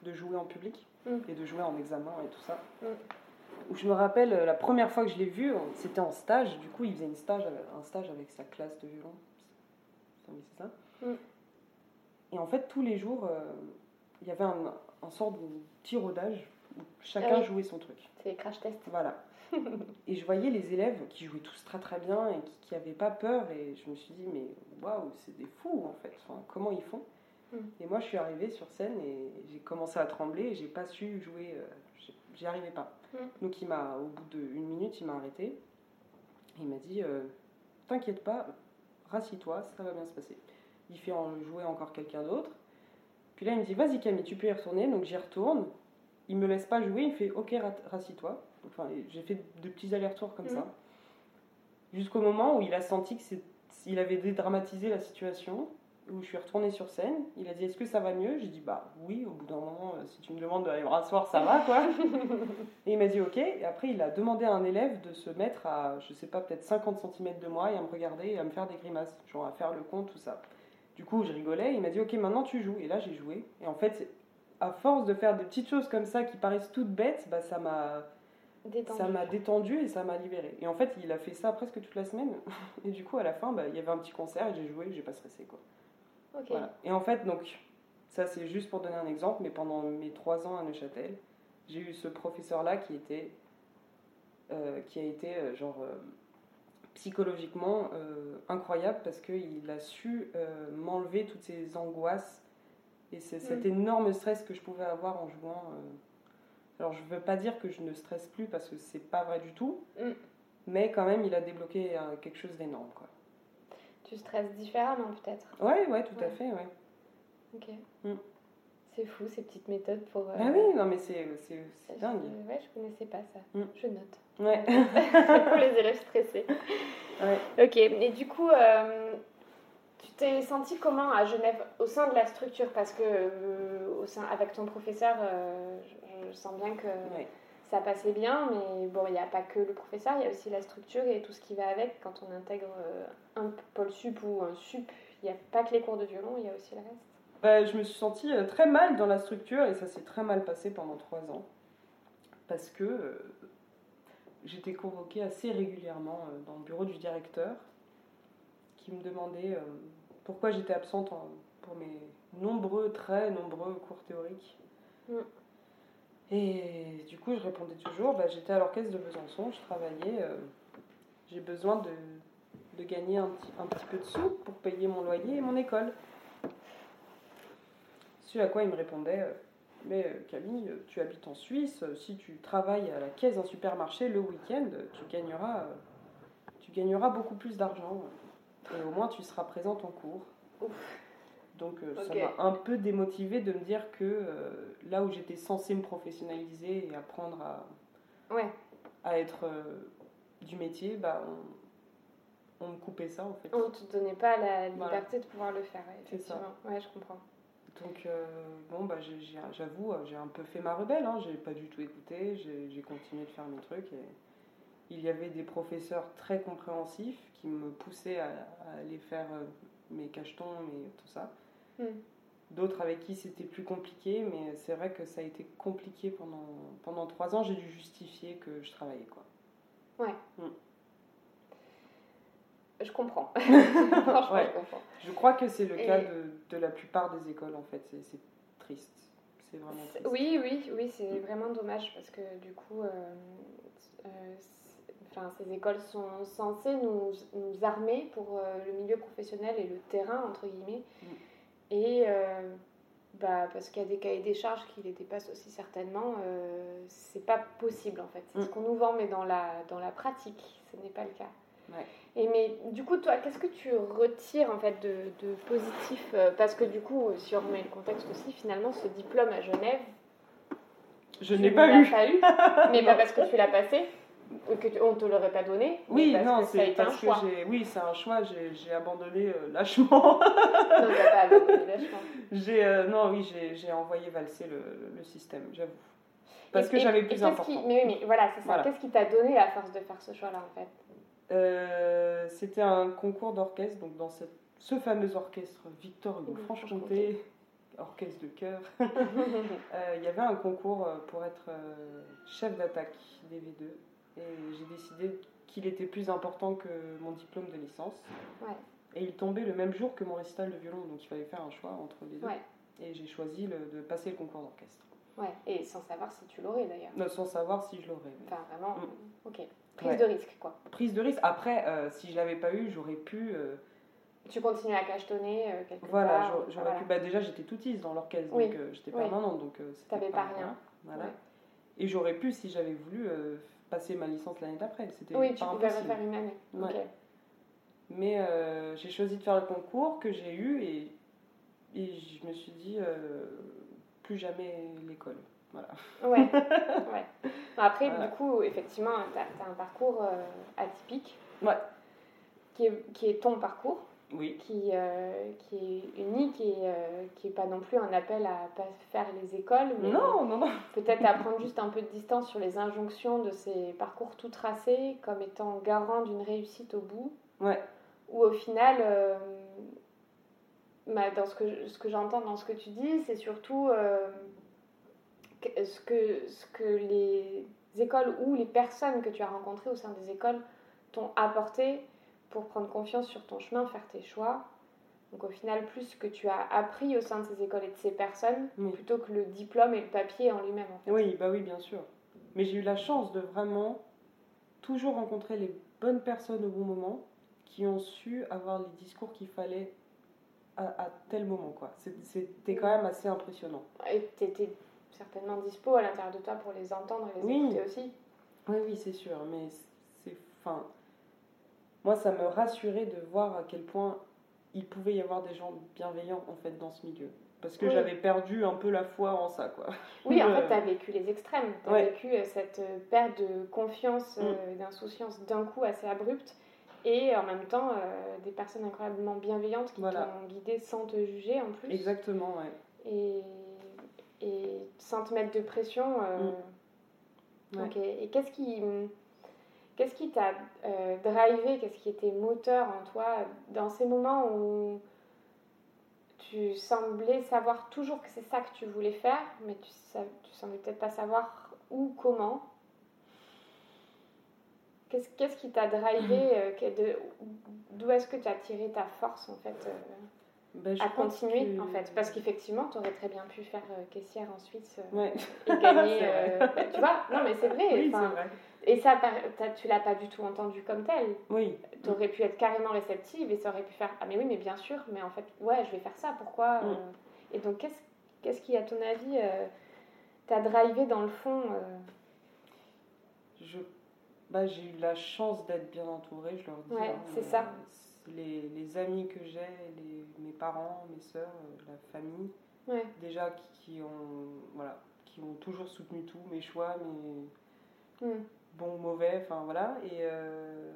Speaker 1: de jouer en public
Speaker 2: Mm.
Speaker 1: et de jouer en examen et tout ça.
Speaker 2: Mm.
Speaker 1: Où je me rappelle, la première fois que je l'ai vu, c'était en stage. Du coup, il faisait une stage, un stage avec sa classe de violon. C'est ça. Et en fait, tous les jours, euh, il y avait un, un sort de petit rodage où chacun
Speaker 2: Ah oui.
Speaker 1: jouait son truc.
Speaker 2: C'est les crash tests.
Speaker 1: Voilà. [laughs] et je voyais les élèves qui jouaient tous très très bien et qui n'avaient pas peur. Et je me suis dit, mais waouh, c'est des fous en fait. Enfin, comment ils font?
Speaker 2: Mm.
Speaker 1: Et moi, je suis arrivée sur scène et j'ai commencé à trembler et j'ai pas su jouer. euh, J'y arrivais pas.
Speaker 2: Mm.
Speaker 1: Donc, il m'a, au bout d'une minute, il m'a arrêté. Il m'a dit, euh, t'inquiète pas, rassis-toi, ça va bien se passer. Il fait en jouer encore quelqu'un d'autre. Puis là, il me dit, vas-y Camille, tu peux y retourner. Donc, j'y retourne. Il me laisse pas jouer, il fait, ok, rassis-toi. Enfin, j'ai fait de petits allers-retours comme
Speaker 2: Mhm.
Speaker 1: ça. Jusqu'au moment où il a senti que c'est- il avait dédramatisé la situation, où je suis retournée sur scène. Il a dit Est-ce que ça va mieux? J'ai dit Bah oui, au bout d'un moment, euh, si tu me demandes d'aller me rasseoir, ça va quoi. [laughs] et il m'a dit Ok. Et après, il a demandé à un élève de se mettre à, je sais pas, peut-être 50 cm de moi et à me regarder et à me faire des grimaces, genre à faire le con, tout ça. Du coup, je rigolais. Il m'a dit Ok, maintenant tu joues. Et là, j'ai joué. Et en fait, à force de faire des petites choses comme ça qui paraissent toutes bêtes, bah, ça m'a
Speaker 2: Détendu.
Speaker 1: ça m'a détendu et ça m'a libéré. Et en fait, il a fait ça presque toute la semaine. [laughs] Et du coup, à la fin, bah, il y avait un petit concert et j'ai joué, j'ai pas stressé quoi.
Speaker 2: Ok.
Speaker 1: Voilà. Et en fait, donc, ça c'est juste pour donner un exemple, mais pendant mes trois ans à Neuchâtel, j'ai eu ce professeur-là qui était, euh, qui a été euh, genre euh, psychologiquement euh, incroyable parce qu'il a su euh, m'enlever toutes ces angoisses et c'est cet énorme stress que je pouvais avoir en jouant. euh. Alors je veux pas dire que je ne stresse plus parce que c'est pas vrai du tout,
Speaker 2: Mm.
Speaker 1: mais quand même il a débloqué quelque chose d'énorme quoi.
Speaker 2: Tu stresses différemment peut-être?
Speaker 1: Ouais, ouais, tout à fait, ouais.
Speaker 2: Ok.
Speaker 1: Mm.
Speaker 2: C'est fou ces petites méthodes pour. euh,
Speaker 1: Ah oui, non mais c'est c'est- c'est
Speaker 2: je-
Speaker 1: dingue.
Speaker 2: Ouais, je connaissais pas ça.
Speaker 1: Mm.
Speaker 2: Je note.
Speaker 1: Ouais. [laughs]
Speaker 2: pour les élèves stressés.
Speaker 1: Ouais.
Speaker 2: Ok, et du coup, euh, tu t'es senti comment à Genève au sein de la structure? Parce que euh, au sein, avec ton professeur, euh, je, je sens bien que
Speaker 1: Ouais.
Speaker 2: ça passait bien, mais bon, il n'y a pas que le professeur, il y a aussi la structure et tout ce qui va avec. Quand on intègre euh, un pôle sup ou un sup, il n'y a pas que les cours de violon, il y a aussi le reste.
Speaker 1: Bah, je me suis sentie très mal dans la structure et ça s'est très mal passé pendant trois ans. Parce que euh, j'étais convoquée assez régulièrement euh, dans le bureau du directeur qui me demandait euh, pourquoi j'étais absente en- pour mes nombreux, très nombreux cours théoriques.
Speaker 2: Mm.
Speaker 1: Et du coup, je répondais toujours bah, j'étais à l'orchestre de Besançon, je travaillais, euh, j'ai besoin de, de gagner un petit, un petit peu de sous pour payer mon loyer et mon école. Ce à quoi il me répondait euh, Mais euh, Camille, tu habites en Suisse, euh, si tu travailles à la caisse d'un supermarché le week-end, tu gagneras, euh, tu gagneras beaucoup plus d'argent. Et au moins, tu seras présente en cours. Donc, euh, ça m'a un peu démotivée de me dire que euh, là où j'étais censée me professionnaliser et apprendre à,
Speaker 2: Ouais,
Speaker 1: à être euh, du métier, bah, on, on me coupait ça en fait.
Speaker 2: on ne te donnait pas la
Speaker 1: Voilà.
Speaker 2: liberté de pouvoir le faire, ouais,
Speaker 1: C'est ça.
Speaker 2: effectivement. Ouais, je comprends.
Speaker 1: Donc, euh, bon, bah, j'avoue, euh, j'ai un peu fait ma rebelle, hein. j'ai pas du tout écouté, j'ai continué de faire mes trucs. Et il y avait des professeurs très compréhensifs qui me poussaient à, à aller faire euh, mes cachetons et tout ça.
Speaker 2: Hmm.
Speaker 1: d'autres avec qui c'était plus compliqué, mais c'est vrai que ça a été compliqué pendant, pendant trois ans. J'ai dû justifier que je travaillais. Quoi.
Speaker 2: Ouais.
Speaker 1: Mm.
Speaker 2: Je comprends. [laughs] Franchement,
Speaker 1: Ouais.
Speaker 2: je comprends.
Speaker 1: Je crois que c'est le
Speaker 2: Et-
Speaker 1: cas de, de la plupart des écoles en fait. C'est- triste. C'est vraiment triste.
Speaker 2: Oui, oui, oui, c'est vraiment dommage parce que du coup, euh, euh, enfin, ces écoles sont censées nous, nous armer pour euh, le milieu professionnel et le terrain, entre guillemets.
Speaker 1: Mm.
Speaker 2: Et euh, bah, parce qu'il y a des cahiers des charges qui les dépassent aussi certainement, euh, c'est pas possible en fait. C'est
Speaker 1: Mm.
Speaker 2: ce qu'on nous vend, mais dans la, dans la pratique, ce n'est pas le cas.
Speaker 1: Ouais.
Speaker 2: Et mais du coup, toi, qu'est-ce que tu retires en fait de, de positif euh, Parce que du coup, si on remet le contexte aussi, finalement, ce diplôme à Genève,
Speaker 1: Je n'ai pas eu.
Speaker 2: pas eu, mais pas [laughs] parce que tu l'as passé, que tu- on te l'aurait pas donné.
Speaker 1: Oui,
Speaker 2: parce
Speaker 1: non, c'est
Speaker 2: été un
Speaker 1: parce que
Speaker 2: choix.
Speaker 1: j'ai. Oui, c'est un choix. J'ai j'ai abandonné euh, [laughs] lâchement.
Speaker 2: Non, t'as pas abandonné vachement.
Speaker 1: j'ai euh, non, oui, j'ai j'ai envoyé valser le, le système, j'avoue. Parce
Speaker 2: Et-
Speaker 1: que
Speaker 2: et-
Speaker 1: j'avais plus important.
Speaker 2: qui- Mais oui, mais voilà, c'est ça.
Speaker 1: Voilà.
Speaker 2: Qu'est-ce qui t'a donné la force de faire ce choix-là en fait?
Speaker 1: Euh, C'était un concours d'orchestre, donc dans cette- ce fameux orchestre Victor Hugo
Speaker 2: Oui,
Speaker 1: Franche-Comté, orchestre de chœur. [laughs] Euh, Il y avait un concours euh, pour être euh, chef d'attaque des V2 et j'ai décidé qu'il était plus important que mon diplôme de licence.
Speaker 2: Ouais.
Speaker 1: Et il tombait le même jour que mon récital de violon, donc il fallait faire un choix entre les deux.
Speaker 2: Ouais.
Speaker 1: Et j'ai choisi le- de passer le concours d'orchestre,
Speaker 2: Ouais, et sans savoir si tu l'aurais d'ailleurs.
Speaker 1: Non, sans savoir si je l'aurais. mais-
Speaker 2: Enfin, vraiment,
Speaker 1: Mm.
Speaker 2: ok. Prise
Speaker 1: Ouais.
Speaker 2: de risque, quoi.
Speaker 1: Prise de risque. Après, euh, si je l'avais pas eu, j'aurais pu. euh,
Speaker 2: Tu continues à cachetonner euh, quelque
Speaker 1: voilà,
Speaker 2: part.
Speaker 1: j'aurais- j'aurais
Speaker 2: voilà.
Speaker 1: pu. Bah, déjà, j'étais toutiste dans l'orchestre,
Speaker 2: Oui.
Speaker 1: donc j'étais
Speaker 2: Oui.
Speaker 1: permanente, donc euh, c'était
Speaker 2: T'avais pas rien.
Speaker 1: Voilà.
Speaker 2: Ouais.
Speaker 1: Et j'aurais pu, si j'avais voulu, passer ma licence l'année d'après. C'était
Speaker 2: Oui, tu
Speaker 1: pas
Speaker 2: pouvais
Speaker 1: impossible.
Speaker 2: refaire une année.
Speaker 1: Ouais. Mais j'ai choisi de faire le concours que j'ai eu et, et je me suis dit plus jamais l'école. Voilà.
Speaker 2: Ouais. [laughs] ouais. Bon, Après,
Speaker 1: Voilà.
Speaker 2: du coup, effectivement, tu as, un parcours euh, atypique.
Speaker 1: Ouais.
Speaker 2: Qui est, qui est ton parcours,
Speaker 1: Oui.
Speaker 2: qui, euh, qui est unique et euh, qui n'est pas non plus un appel à pas faire les écoles, mais
Speaker 1: Non, non, non. [laughs]
Speaker 2: peut-être à prendre juste un peu de distance sur les injonctions de ces parcours tout tracés comme étant garant d'une réussite au bout.
Speaker 1: Ouais.
Speaker 2: Où au final, bah, dans ce que, ce que j'entends dans ce que tu dis, c'est surtout ce, que, ce que les écoles ou les personnes que tu as rencontrées au sein des écoles t'ont apporté pour prendre confiance sur ton chemin, faire tes choix. Donc au final, plus ce que tu as appris au sein de ces écoles et de ces personnes,
Speaker 1: Oui.
Speaker 2: plutôt que le diplôme et le papier en lui-même. En fait.
Speaker 1: Oui, bah oui, bien sûr. Mais j'ai eu la chance de vraiment toujours rencontrer les bonnes personnes au bon moment qui ont su avoir les discours qu'il fallait à, à tel moment. quoi. C'était quand même assez impressionnant.
Speaker 2: Et tu étais certainement dispo à l'intérieur de toi pour les entendre et les
Speaker 1: Oui.
Speaker 2: écouter aussi.
Speaker 1: Oui, oui, c'est sûr. Mais c'est. Enfin. Moi, ça me rassurait de voir à quel point il pouvait y avoir des gens bienveillants en fait dans ce milieu. Parce que
Speaker 2: Oui.
Speaker 1: j'avais perdu un peu la foi en ça, quoi.
Speaker 2: Oui, en [laughs] fait, tu as vécu les extrêmes. Tu as
Speaker 1: Ouais.
Speaker 2: vécu euh, cette euh, perte de confiance, euh, d'insouciance d'un coup assez abrupte. Et en même temps, euh, des personnes incroyablement bienveillantes qui
Speaker 1: Voilà.
Speaker 2: t'ont guidé sans te juger en plus.
Speaker 1: Exactement, ouais.
Speaker 2: Et, et sans te mettre de pression. euh,
Speaker 1: Mm. Ouais.
Speaker 2: Et qu'est-ce qui. Qu'est-ce qui t'a euh, drivé, qu'est-ce qui était moteur en toi dans ces moments où tu semblais savoir toujours que c'est ça que tu voulais faire, mais tu, tu semblais peut-être pas savoir où, comment? Qu'est-ce qu'est-ce qui t'a drivé euh, D'où est-ce que tu as tiré ta force en fait euh,
Speaker 1: Ben,
Speaker 2: à continuer
Speaker 1: que-
Speaker 2: en fait Parce qu'effectivement, tu aurais très bien pu faire euh, caissière en Suisse euh,
Speaker 1: Ouais.
Speaker 2: et gagner. [laughs] Euh, bah, tu vois Non, mais c'est vrai.
Speaker 1: Oui,
Speaker 2: et ça, tu l'as pas du tout entendu comme tel.
Speaker 1: Oui.
Speaker 2: Tu aurais pu être carrément réceptive et ça aurait pu faire Ah, mais oui, mais bien sûr, mais en fait, ouais, je vais faire ça, pourquoi
Speaker 1: Mm.
Speaker 2: euh, Et donc, qu'est-ce qu'est-ce qui, à ton avis, t'a drivé dans le fond
Speaker 1: Je... Bah, j'ai eu la chance d'être bien entourée, je leur dis.
Speaker 2: Ouais,
Speaker 1: hein,
Speaker 2: c'est ça.
Speaker 1: Les, les amis que j'ai, mes parents, mes soeurs, la famille,
Speaker 2: Ouais,
Speaker 1: déjà qui, qui ont, voilà, qui ont toujours soutenu tout, mes choix, mes
Speaker 2: Mm.
Speaker 1: bons, mauvais, enfin voilà. Et euh,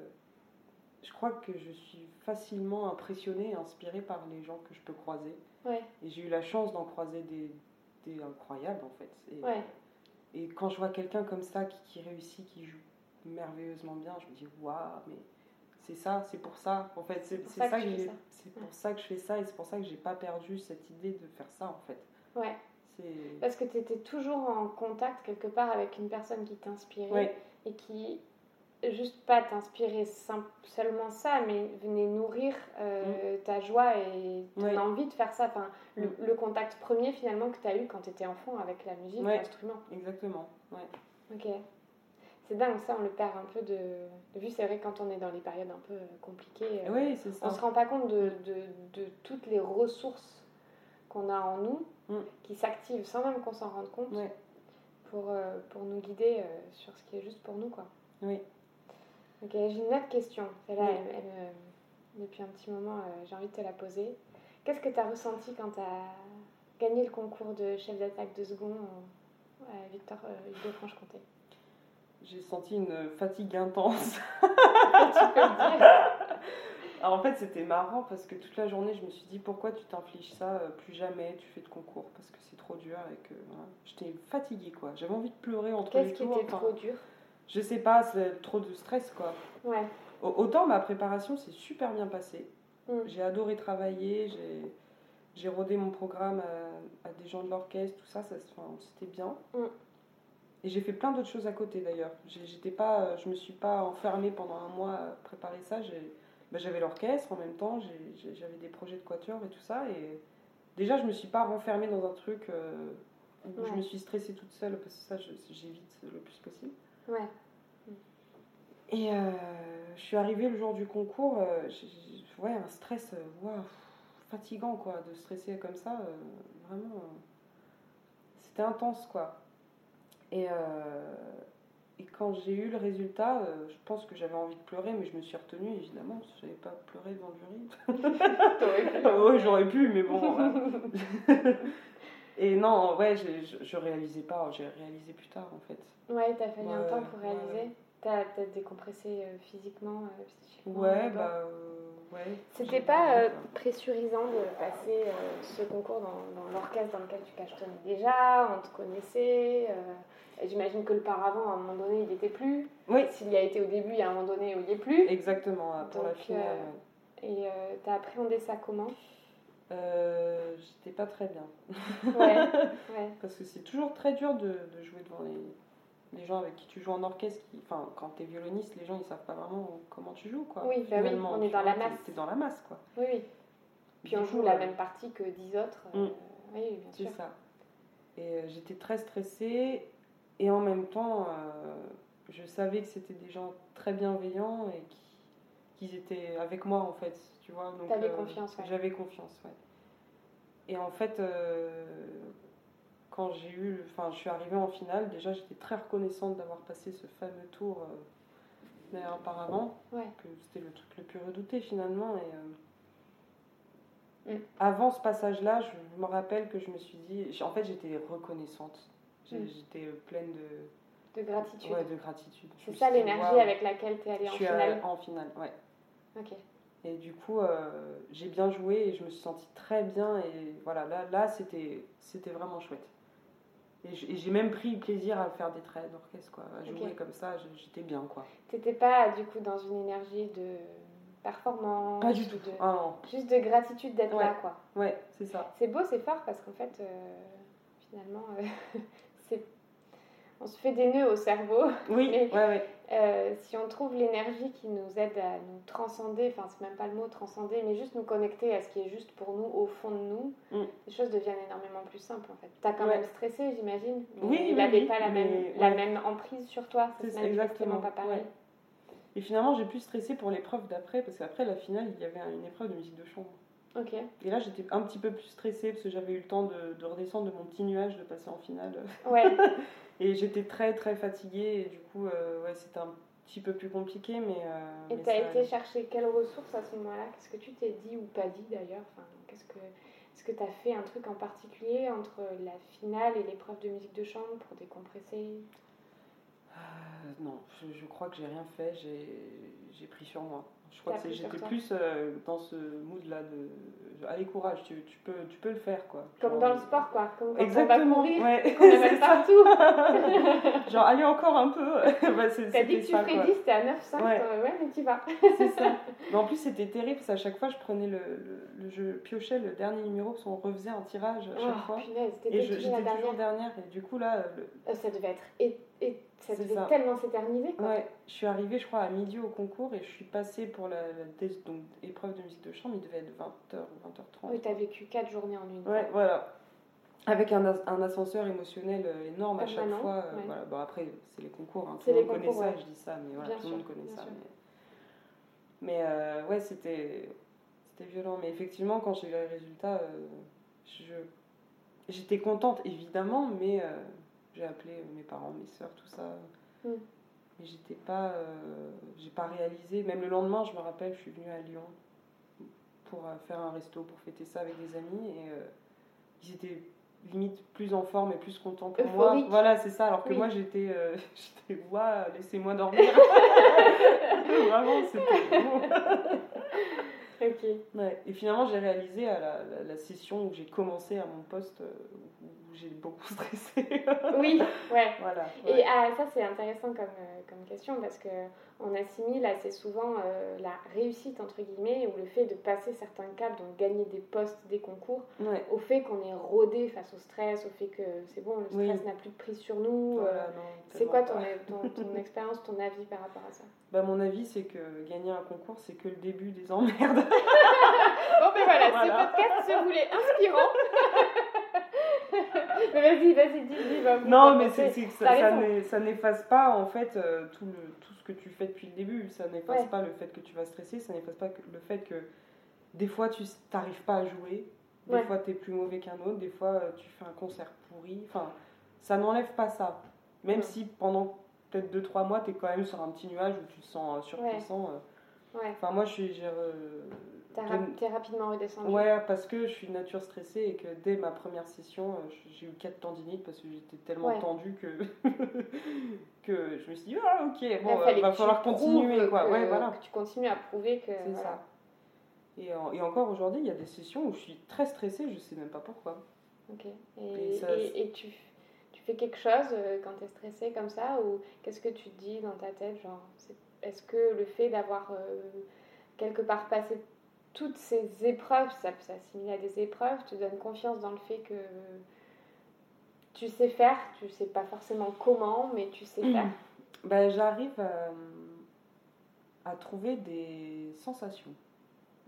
Speaker 1: je crois que je suis facilement impressionnée et inspirée par les gens que je peux croiser.
Speaker 2: ouais,
Speaker 1: Et j'ai eu la chance d'en croiser des, des incroyables en fait. Et,
Speaker 2: ouais.
Speaker 1: et quand je vois quelqu'un comme ça qui, qui réussit, qui joue merveilleusement bien, je me dis waouh, mais c'est ça, c'est pour ça. En fait, c'est
Speaker 2: ça que
Speaker 1: que c'est pour ça que je fais ça et c'est pour ça que j'ai pas perdu cette idée de faire ça en fait.
Speaker 2: Ouais. Parce que tu étais toujours en contact quelque part avec une personne qui t'inspirait
Speaker 1: Ouais.
Speaker 2: et qui, juste pas t'inspirait sim- seulement ça, mais venait nourrir euh, ta joie et ton
Speaker 1: Mm. Ouais.
Speaker 2: envie de faire ça. Enfin, le,
Speaker 1: Mm.
Speaker 2: le contact premier finalement que tu as eu quand tu étais enfant avec la musique,
Speaker 1: Ouais.
Speaker 2: l'instrument.
Speaker 1: exactement. Ouais.
Speaker 2: Ok. C'est dingue, ça, on le perd un peu de, de vue. C'est vrai, quand on est dans les périodes un peu compliquées, euh,
Speaker 1: Oui, c'est ça.
Speaker 2: on se rend pas compte de, de, de toutes les ressources qu'on a en nous
Speaker 1: Mm.
Speaker 2: qui s'activent sans même qu'on s'en rende compte pour, euh, pour nous guider euh, sur ce qui est juste pour nous. Quoi.
Speaker 1: Oui.
Speaker 2: Ok, j'ai une autre question. Celle-là,
Speaker 1: Oui.
Speaker 2: elle- elle me- depuis un petit moment, euh, j'ai envie de te la poser. Qu'est-ce que tu as ressenti quand tu as gagné le concours de chef d'attaque de second euh, à Victor euh, Hugo Franche-Comté?
Speaker 1: J'ai senti une fatigue intense. [laughs] Alors en fait, c'était marrant parce que toute la journée, je me suis dit pourquoi tu t'infliges ça euh, plus jamais tu fais de concours parce que c'est trop dur et que voilà. j'étais fatiguée quoi. J'avais envie de pleurer entre
Speaker 2: Qu'est-ce
Speaker 1: les
Speaker 2: qui
Speaker 1: tours.
Speaker 2: était
Speaker 1: enfin,
Speaker 2: trop dur?
Speaker 1: Je sais pas, c'est trop de stress quoi.
Speaker 2: Ouais.
Speaker 1: Autant ma préparation s'est super bien passée.
Speaker 2: Mm.
Speaker 1: J'ai adoré travailler, j'ai j'ai rodé mon programme à, à des gens de l'orchestre, tout ça, ça enfin, c'était bien.
Speaker 2: Mm.
Speaker 1: Et j'ai fait plein d'autres choses à côté d'ailleurs. J'étais pas, je me suis pas enfermée pendant un mois à préparer ça. Bah, J'avais l'orchestre en même temps, j'avais des projets de quatuor et tout ça. Et déjà, je me suis pas renfermée dans un truc euh, où je me suis stressée toute seule parce que ça, j'évite le plus possible.
Speaker 2: Ouais.
Speaker 1: Et euh, je suis arrivée le jour du concours, euh, ouais, un stress euh, fatigant quoi, de stresser comme ça, euh, vraiment. euh, C'était intense quoi. Et, euh, et quand j'ai eu le résultat, euh, je pense que j'avais envie de pleurer, mais je me suis retenue évidemment, parce que je n'avais pas pleuré devant le jury. [laughs]
Speaker 2: Pu.
Speaker 1: ouais, j'aurais pu, mais bon. [laughs] et non, ouais, j'ai- je, je réalisais pas, j'ai réalisé plus tard en fait.
Speaker 2: Ouais, t'as fallu un temps pour réaliser. T'as peut-être décompressé euh, physiquement, euh, psychiquement.
Speaker 1: Ouais, bah euh, ouais.
Speaker 2: C'était pas pressurisant de passer ce concours dans, dans l'orchestre dans lequel tu cachetonnais déjà, on te connaissait. J'imagine que le paravent, à un moment donné, il était plus.
Speaker 1: Oui,
Speaker 2: S'il y a été au début, il y a un moment donné où il n'y est plus.
Speaker 1: Exactement, pour la finale.
Speaker 2: Et t'as appréhendé ça comment?
Speaker 1: Euh, J'étais pas très bien.
Speaker 2: Ouais, [laughs] ouais.
Speaker 1: Parce que c'est toujours très dur de, de jouer devant les, les gens avec qui tu joues en orchestre. Qui, enfin, quand t'es violoniste, les gens ils savent pas vraiment comment tu joues. Quoi.
Speaker 2: Oui, bah oui, on est
Speaker 1: tu
Speaker 2: dans la
Speaker 1: vois,
Speaker 2: masse.
Speaker 1: T'es dans la masse, quoi.
Speaker 2: Oui, oui. Puis on joue
Speaker 1: coup,
Speaker 2: la
Speaker 1: euh,
Speaker 2: même partie que dix autres. euh,
Speaker 1: Mm.
Speaker 2: Oui, bien
Speaker 1: C'est
Speaker 2: sûr.
Speaker 1: ça. Et euh, j'étais très stressée. Et en même temps, euh, je savais que c'était des gens très bienveillants et qui qu'ils étaient avec moi, en fait. Tu vois, donc,
Speaker 2: T'avais confiance, ouais.
Speaker 1: J'avais confiance, ouais. Et en fait, euh, quand j'ai eu, le- enfin, je suis arrivée en finale, déjà j'étais très reconnaissante d'avoir passé ce fameux tour euh, auparavant,
Speaker 2: Ouais.
Speaker 1: que c'était le truc le plus redouté finalement. Et euh,
Speaker 2: Mm.
Speaker 1: avant ce passage-là, je me rappelle que je me suis dit, en fait, j'étais reconnaissante.
Speaker 2: Mm.
Speaker 1: J'étais pleine de,
Speaker 2: De gratitude.
Speaker 1: ouais, de gratitude.
Speaker 2: C'est ça l'énergie avec laquelle t'es allée
Speaker 1: je
Speaker 2: en finale.
Speaker 1: en finale, ouais.
Speaker 2: Ok.
Speaker 1: Et du coup, euh, j'ai bien joué et je me suis sentie très bien. Et voilà, là, là c'était, c'était vraiment chouette. Et j'ai même pris plaisir à faire des traits d'orchestre, quoi. À jouer comme ça, j'étais bien, quoi.
Speaker 2: T'étais pas du coup dans une énergie de performance
Speaker 1: Pas du
Speaker 2: ou
Speaker 1: tout.
Speaker 2: de-
Speaker 1: Ah non,
Speaker 2: Juste de gratitude d'être
Speaker 1: Ouais.
Speaker 2: là, quoi.
Speaker 1: ouais, c'est ça.
Speaker 2: C'est beau, c'est fort parce qu'en fait, euh, finalement, euh, [laughs] c'est... on se fait des nœuds au cerveau.
Speaker 1: Oui, [laughs]
Speaker 2: Mais-
Speaker 1: ouais, ouais.
Speaker 2: Euh, si on trouve l'énergie qui nous aide à nous transcender, enfin c'est même pas le mot transcender, mais juste nous connecter à ce qui est juste pour nous, au fond de nous,
Speaker 1: Mm.
Speaker 2: les choses deviennent énormément plus simples en fait. T'as quand
Speaker 1: Ouais.
Speaker 2: même stressé, j'imagine, mais
Speaker 1: Oui,
Speaker 2: il n'avait
Speaker 1: oui,
Speaker 2: pas la, même, la
Speaker 1: ouais.
Speaker 2: même emprise sur toi,
Speaker 1: C'est exactement,
Speaker 2: pas pareil.
Speaker 1: ouais. Et finalement, j'ai pu stresser pour l'épreuve d'après, parce qu'après la finale, il y avait une épreuve de musique de chambre.
Speaker 2: Ok,
Speaker 1: Et là, j'étais un petit peu plus stressée, parce que j'avais eu le temps de, de redescendre de mon petit nuage, de passer en finale.
Speaker 2: ouais, [laughs]
Speaker 1: Et j'étais très, très fatiguée, et du coup, euh, ouais, c'était un petit peu plus compliqué, mais. euh,
Speaker 2: Et t'as
Speaker 1: ça
Speaker 2: été chercher quelles ressources à ce moment-là? Qu'est-ce que tu t'es dit ou pas dit d'ailleurs? Enfin, qu'est-ce que... Est-ce que t'as fait un truc en particulier entre la finale et l'épreuve de musique de chambre pour décompresser?
Speaker 1: Euh, non, je, je crois que j'ai rien fait, j'ai j'ai pris sur moi. Je crois que j'étais plus euh, dans ce mood-là de. Allez, courage, tu, tu, peux, tu peux le faire, quoi.
Speaker 2: Comme dans le sport, quoi. Comme quand
Speaker 1: Exactement,
Speaker 2: on va courir,
Speaker 1: ouais.
Speaker 2: amène [laughs]
Speaker 1: ça.
Speaker 2: partout. [laughs]
Speaker 1: Genre, allez, encore un peu. [laughs] Bah,
Speaker 2: T'as dit que tu
Speaker 1: ça,
Speaker 2: ferais
Speaker 1: quoi.
Speaker 2: 10, t'es à 9,5.
Speaker 1: Ouais.
Speaker 2: Ouais. ouais, mais tu vas.
Speaker 1: C'est ça. Mais en plus, c'était terrible, parce qu'à chaque fois, je prenais le, le, le- je piochais le dernier numéro, parce qu'on refaisait un tirage à chaque
Speaker 2: Oh,
Speaker 1: fois.
Speaker 2: punaise,
Speaker 1: Et j'étais toujours
Speaker 2: dernière
Speaker 1: dernière. Et du coup, là, le-
Speaker 2: Euh, Ça devait être. Et, et ça devait
Speaker 1: ça.
Speaker 2: tellement s'éterniser, quoi.
Speaker 1: Ouais, je suis arrivée, je crois, à midi au concours et je suis passée pour la, donc, épreuve de musique de chambre. Il devait être 20h ou 20h30.
Speaker 2: Oui, t'as vécu 4 journées en une.
Speaker 1: Ouais, voilà. Avec un, un ascenseur émotionnel euh, énorme à chaque fois. euh. Voilà. Bon, après, c'est les concours, hein, tout le monde connaît ça, je dis ça, mais voilà,
Speaker 2: Bien
Speaker 1: tout le monde connaît ça.
Speaker 2: sûr.
Speaker 1: Mais, mais, euh, ouais, c'était violent. Mais effectivement, quand j'ai eu les résultats, euh, je j'étais contente, évidemment, mais j'ai appelé mes parents, mes soeurs, tout ça.
Speaker 2: Mm.
Speaker 1: Mais j'étais pas. euh, j'ai pas réalisé. Même le lendemain, je me rappelle, je suis venue à Lyon pour euh, faire un resto, pour fêter ça avec des amis. Et euh, ils étaient limite plus en forme et plus contents que moi. Voilà, c'est ça. Alors que
Speaker 2: Oui.
Speaker 1: moi, j'étais. euh, [laughs] j'étais, ouah, laissez-moi dormir. [laughs] [laughs] Vraiment, c'était bon.
Speaker 2: Ok.
Speaker 1: Ouais. Et finalement, j'ai réalisé à la, la- la session où j'ai commencé à mon poste, euh, où j'ai beaucoup [laughs] stressé.
Speaker 2: Oui, ouais.
Speaker 1: voilà.
Speaker 2: Et ah, ça, c'est intéressant comme, euh, comme question parce que on assimile assez souvent euh, la réussite, entre guillemets, ou le fait de passer certains caps, donc gagner des postes, des concours,
Speaker 1: Ouais.
Speaker 2: au fait qu'on est rodé face au stress, au fait que c'est bon, le
Speaker 1: Oui.
Speaker 2: stress n'a plus de prise sur nous. euh,
Speaker 1: Voilà,
Speaker 2: c'est quoi ton, [laughs] ton expérience, ton avis par rapport à ça?
Speaker 1: Bah, mon avis, c'est que gagner un concours, c'est que le début des emmerdes. [laughs]
Speaker 2: Bon, ben voilà,
Speaker 1: Voilà.
Speaker 2: ce podcast se voulait inspirant. Vas-y, vas-y, dis, dis.
Speaker 1: non, mais c'est c'est ça, n'efface pas, en fait, euh, tout, le, tout ce que tu fais depuis le début. Ça n'efface
Speaker 2: Ouais.
Speaker 1: pas le fait que tu vas stresser, ça n'efface pas le fait que des fois, tu n'arrives pas à jouer. Des
Speaker 2: Ouais.
Speaker 1: fois, tu es plus mauvais qu'un autre. Des fois, euh, tu fais un concert pourri. Enfin, ça n'enlève pas ça. Même
Speaker 2: Ouais.
Speaker 1: si pendant peut-être 2-3 mois, tu es quand même sur un petit nuage où tu te sens euh, surpuissant. Enfin, moi, je suis. j'ai, euh,
Speaker 2: t'es rapidement redescendu.
Speaker 1: Ouais, parce que je suis de nature stressée et que dès ma première session, euh, j'ai eu 4 tendinites parce que j'étais tellement
Speaker 2: Ouais.
Speaker 1: tendue que, [laughs] que je me suis dit, ah ok, bon,
Speaker 2: fallait
Speaker 1: va falloir continuer. Quoi.
Speaker 2: que-
Speaker 1: Ouais, voilà.
Speaker 2: que tu continues à prouver que.
Speaker 1: C'est
Speaker 2: voilà.
Speaker 1: ça. Et, en- et encore aujourd'hui, il y a des sessions où je suis très stressée, je sais même pas pourquoi.
Speaker 2: Ok. Et,
Speaker 1: Et ça,
Speaker 2: et- et tu, tu fais quelque chose euh, quand tu es stressé comme ça Ou qu'est-ce que tu te dis dans ta tête genre, Est-ce que le fait d'avoir euh, quelque part passé toutes ces épreuves, ça peut s'assimiler à des épreuves, te donne confiance dans le fait que tu sais faire, tu sais pas forcément comment, mais tu sais faire [clears throat]
Speaker 1: Ben, J'arrive à, à trouver des sensations.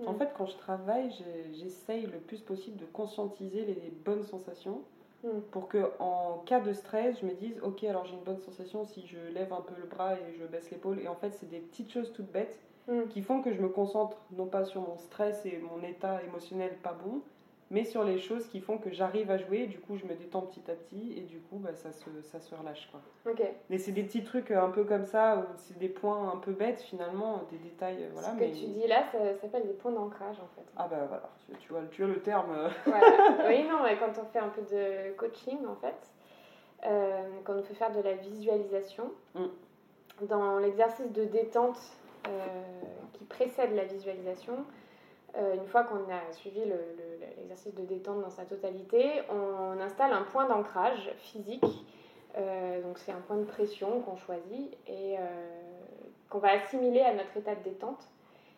Speaker 1: En
Speaker 2: Mm.
Speaker 1: fait, quand je travaille, j'essaye le plus possible de conscientiser les bonnes sensations
Speaker 2: Mm.
Speaker 1: pour que en cas de stress, je me dise ok, alors j'ai une bonne sensation si je lève un peu le bras et je baisse l'épaule. Et en fait, c'est des petites choses toutes bêtes
Speaker 2: Mm.
Speaker 1: qui font que je me concentre non pas sur mon stress et mon état émotionnel pas bon, mais sur les choses qui font que j'arrive à jouer. Du coup, je me détends petit à petit et du coup, bah, ça, se, ça se relâche. Quoi. Mais c'est des petits trucs euh, un peu comme ça, c'est des points un peu bêtes finalement, des détails. euh, Voilà,
Speaker 2: Ce
Speaker 1: mais...
Speaker 2: que tu dis là, ça s'appelle des points d'ancrage en fait.
Speaker 1: Ah bah voilà, tu, tu vois, tu as le terme. euh,
Speaker 2: Voilà. [laughs] Oui, non, mais quand on fait un peu de coaching, en fait, euh, quand on fait faire de la visualisation,
Speaker 1: Mm.
Speaker 2: dans l'exercice de détente qui précède la visualisation, euh, une fois qu'on a suivi le- le- l'exercice de détente dans sa totalité, on installe un point d'ancrage physique. Euh, donc c'est un point de pression qu'on choisit et euh, qu'on va assimiler à notre état de détente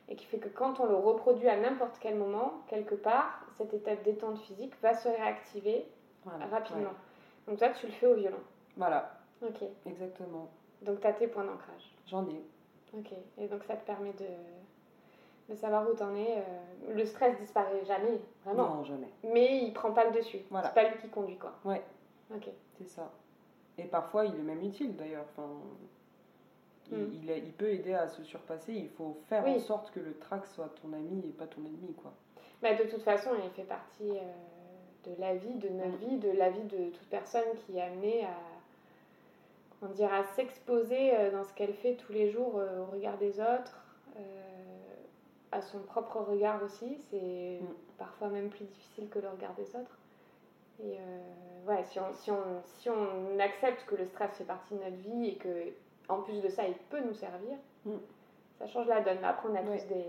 Speaker 2: et qui fait que quand on le reproduit à n'importe quel moment, quelque part, cet état de détente physique va se réactiver
Speaker 1: voilà,
Speaker 2: rapidement.
Speaker 1: ouais.
Speaker 2: Donc toi, tu le fais au violon.
Speaker 1: Voilà,
Speaker 2: Ok.
Speaker 1: exactement.
Speaker 2: Donc tu as tes points d'ancrage.
Speaker 1: J'en ai.
Speaker 2: Ok. Et donc ça te permet de, de savoir où t'en es. euh, Le stress disparaît jamais, vraiment.
Speaker 1: Non, jamais.
Speaker 2: Mais il prend pas le dessus.
Speaker 1: Voilà.
Speaker 2: C'est pas lui qui conduit, quoi.
Speaker 1: Ouais.
Speaker 2: Ok.
Speaker 1: C'est ça. Et parfois, il est même utile d'ailleurs. Enfin, il,
Speaker 2: Mm.
Speaker 1: il peut aider à se surpasser. Il faut faire
Speaker 2: Oui.
Speaker 1: en sorte que le trac soit ton ami et pas ton ennemi. Quoi.
Speaker 2: Bah, de toute façon, il fait partie euh, de la vie, de notre
Speaker 1: Mm.
Speaker 2: vie, de la vie de toute personne qui est amenée à, dire, à s'exposer euh, dans ce qu'elle fait tous les jours euh, au regard des autres, euh, à son propre regard aussi. C'est
Speaker 1: Mm.
Speaker 2: parfois même plus difficile que le regard des autres. Et euh, ouais, si on, si, on, si on accepte que le stress fait partie de notre vie et que en plus de ça, il peut nous servir,
Speaker 1: Mm.
Speaker 2: ça change la donne. Mais après, on a
Speaker 1: Ouais.
Speaker 2: tous des,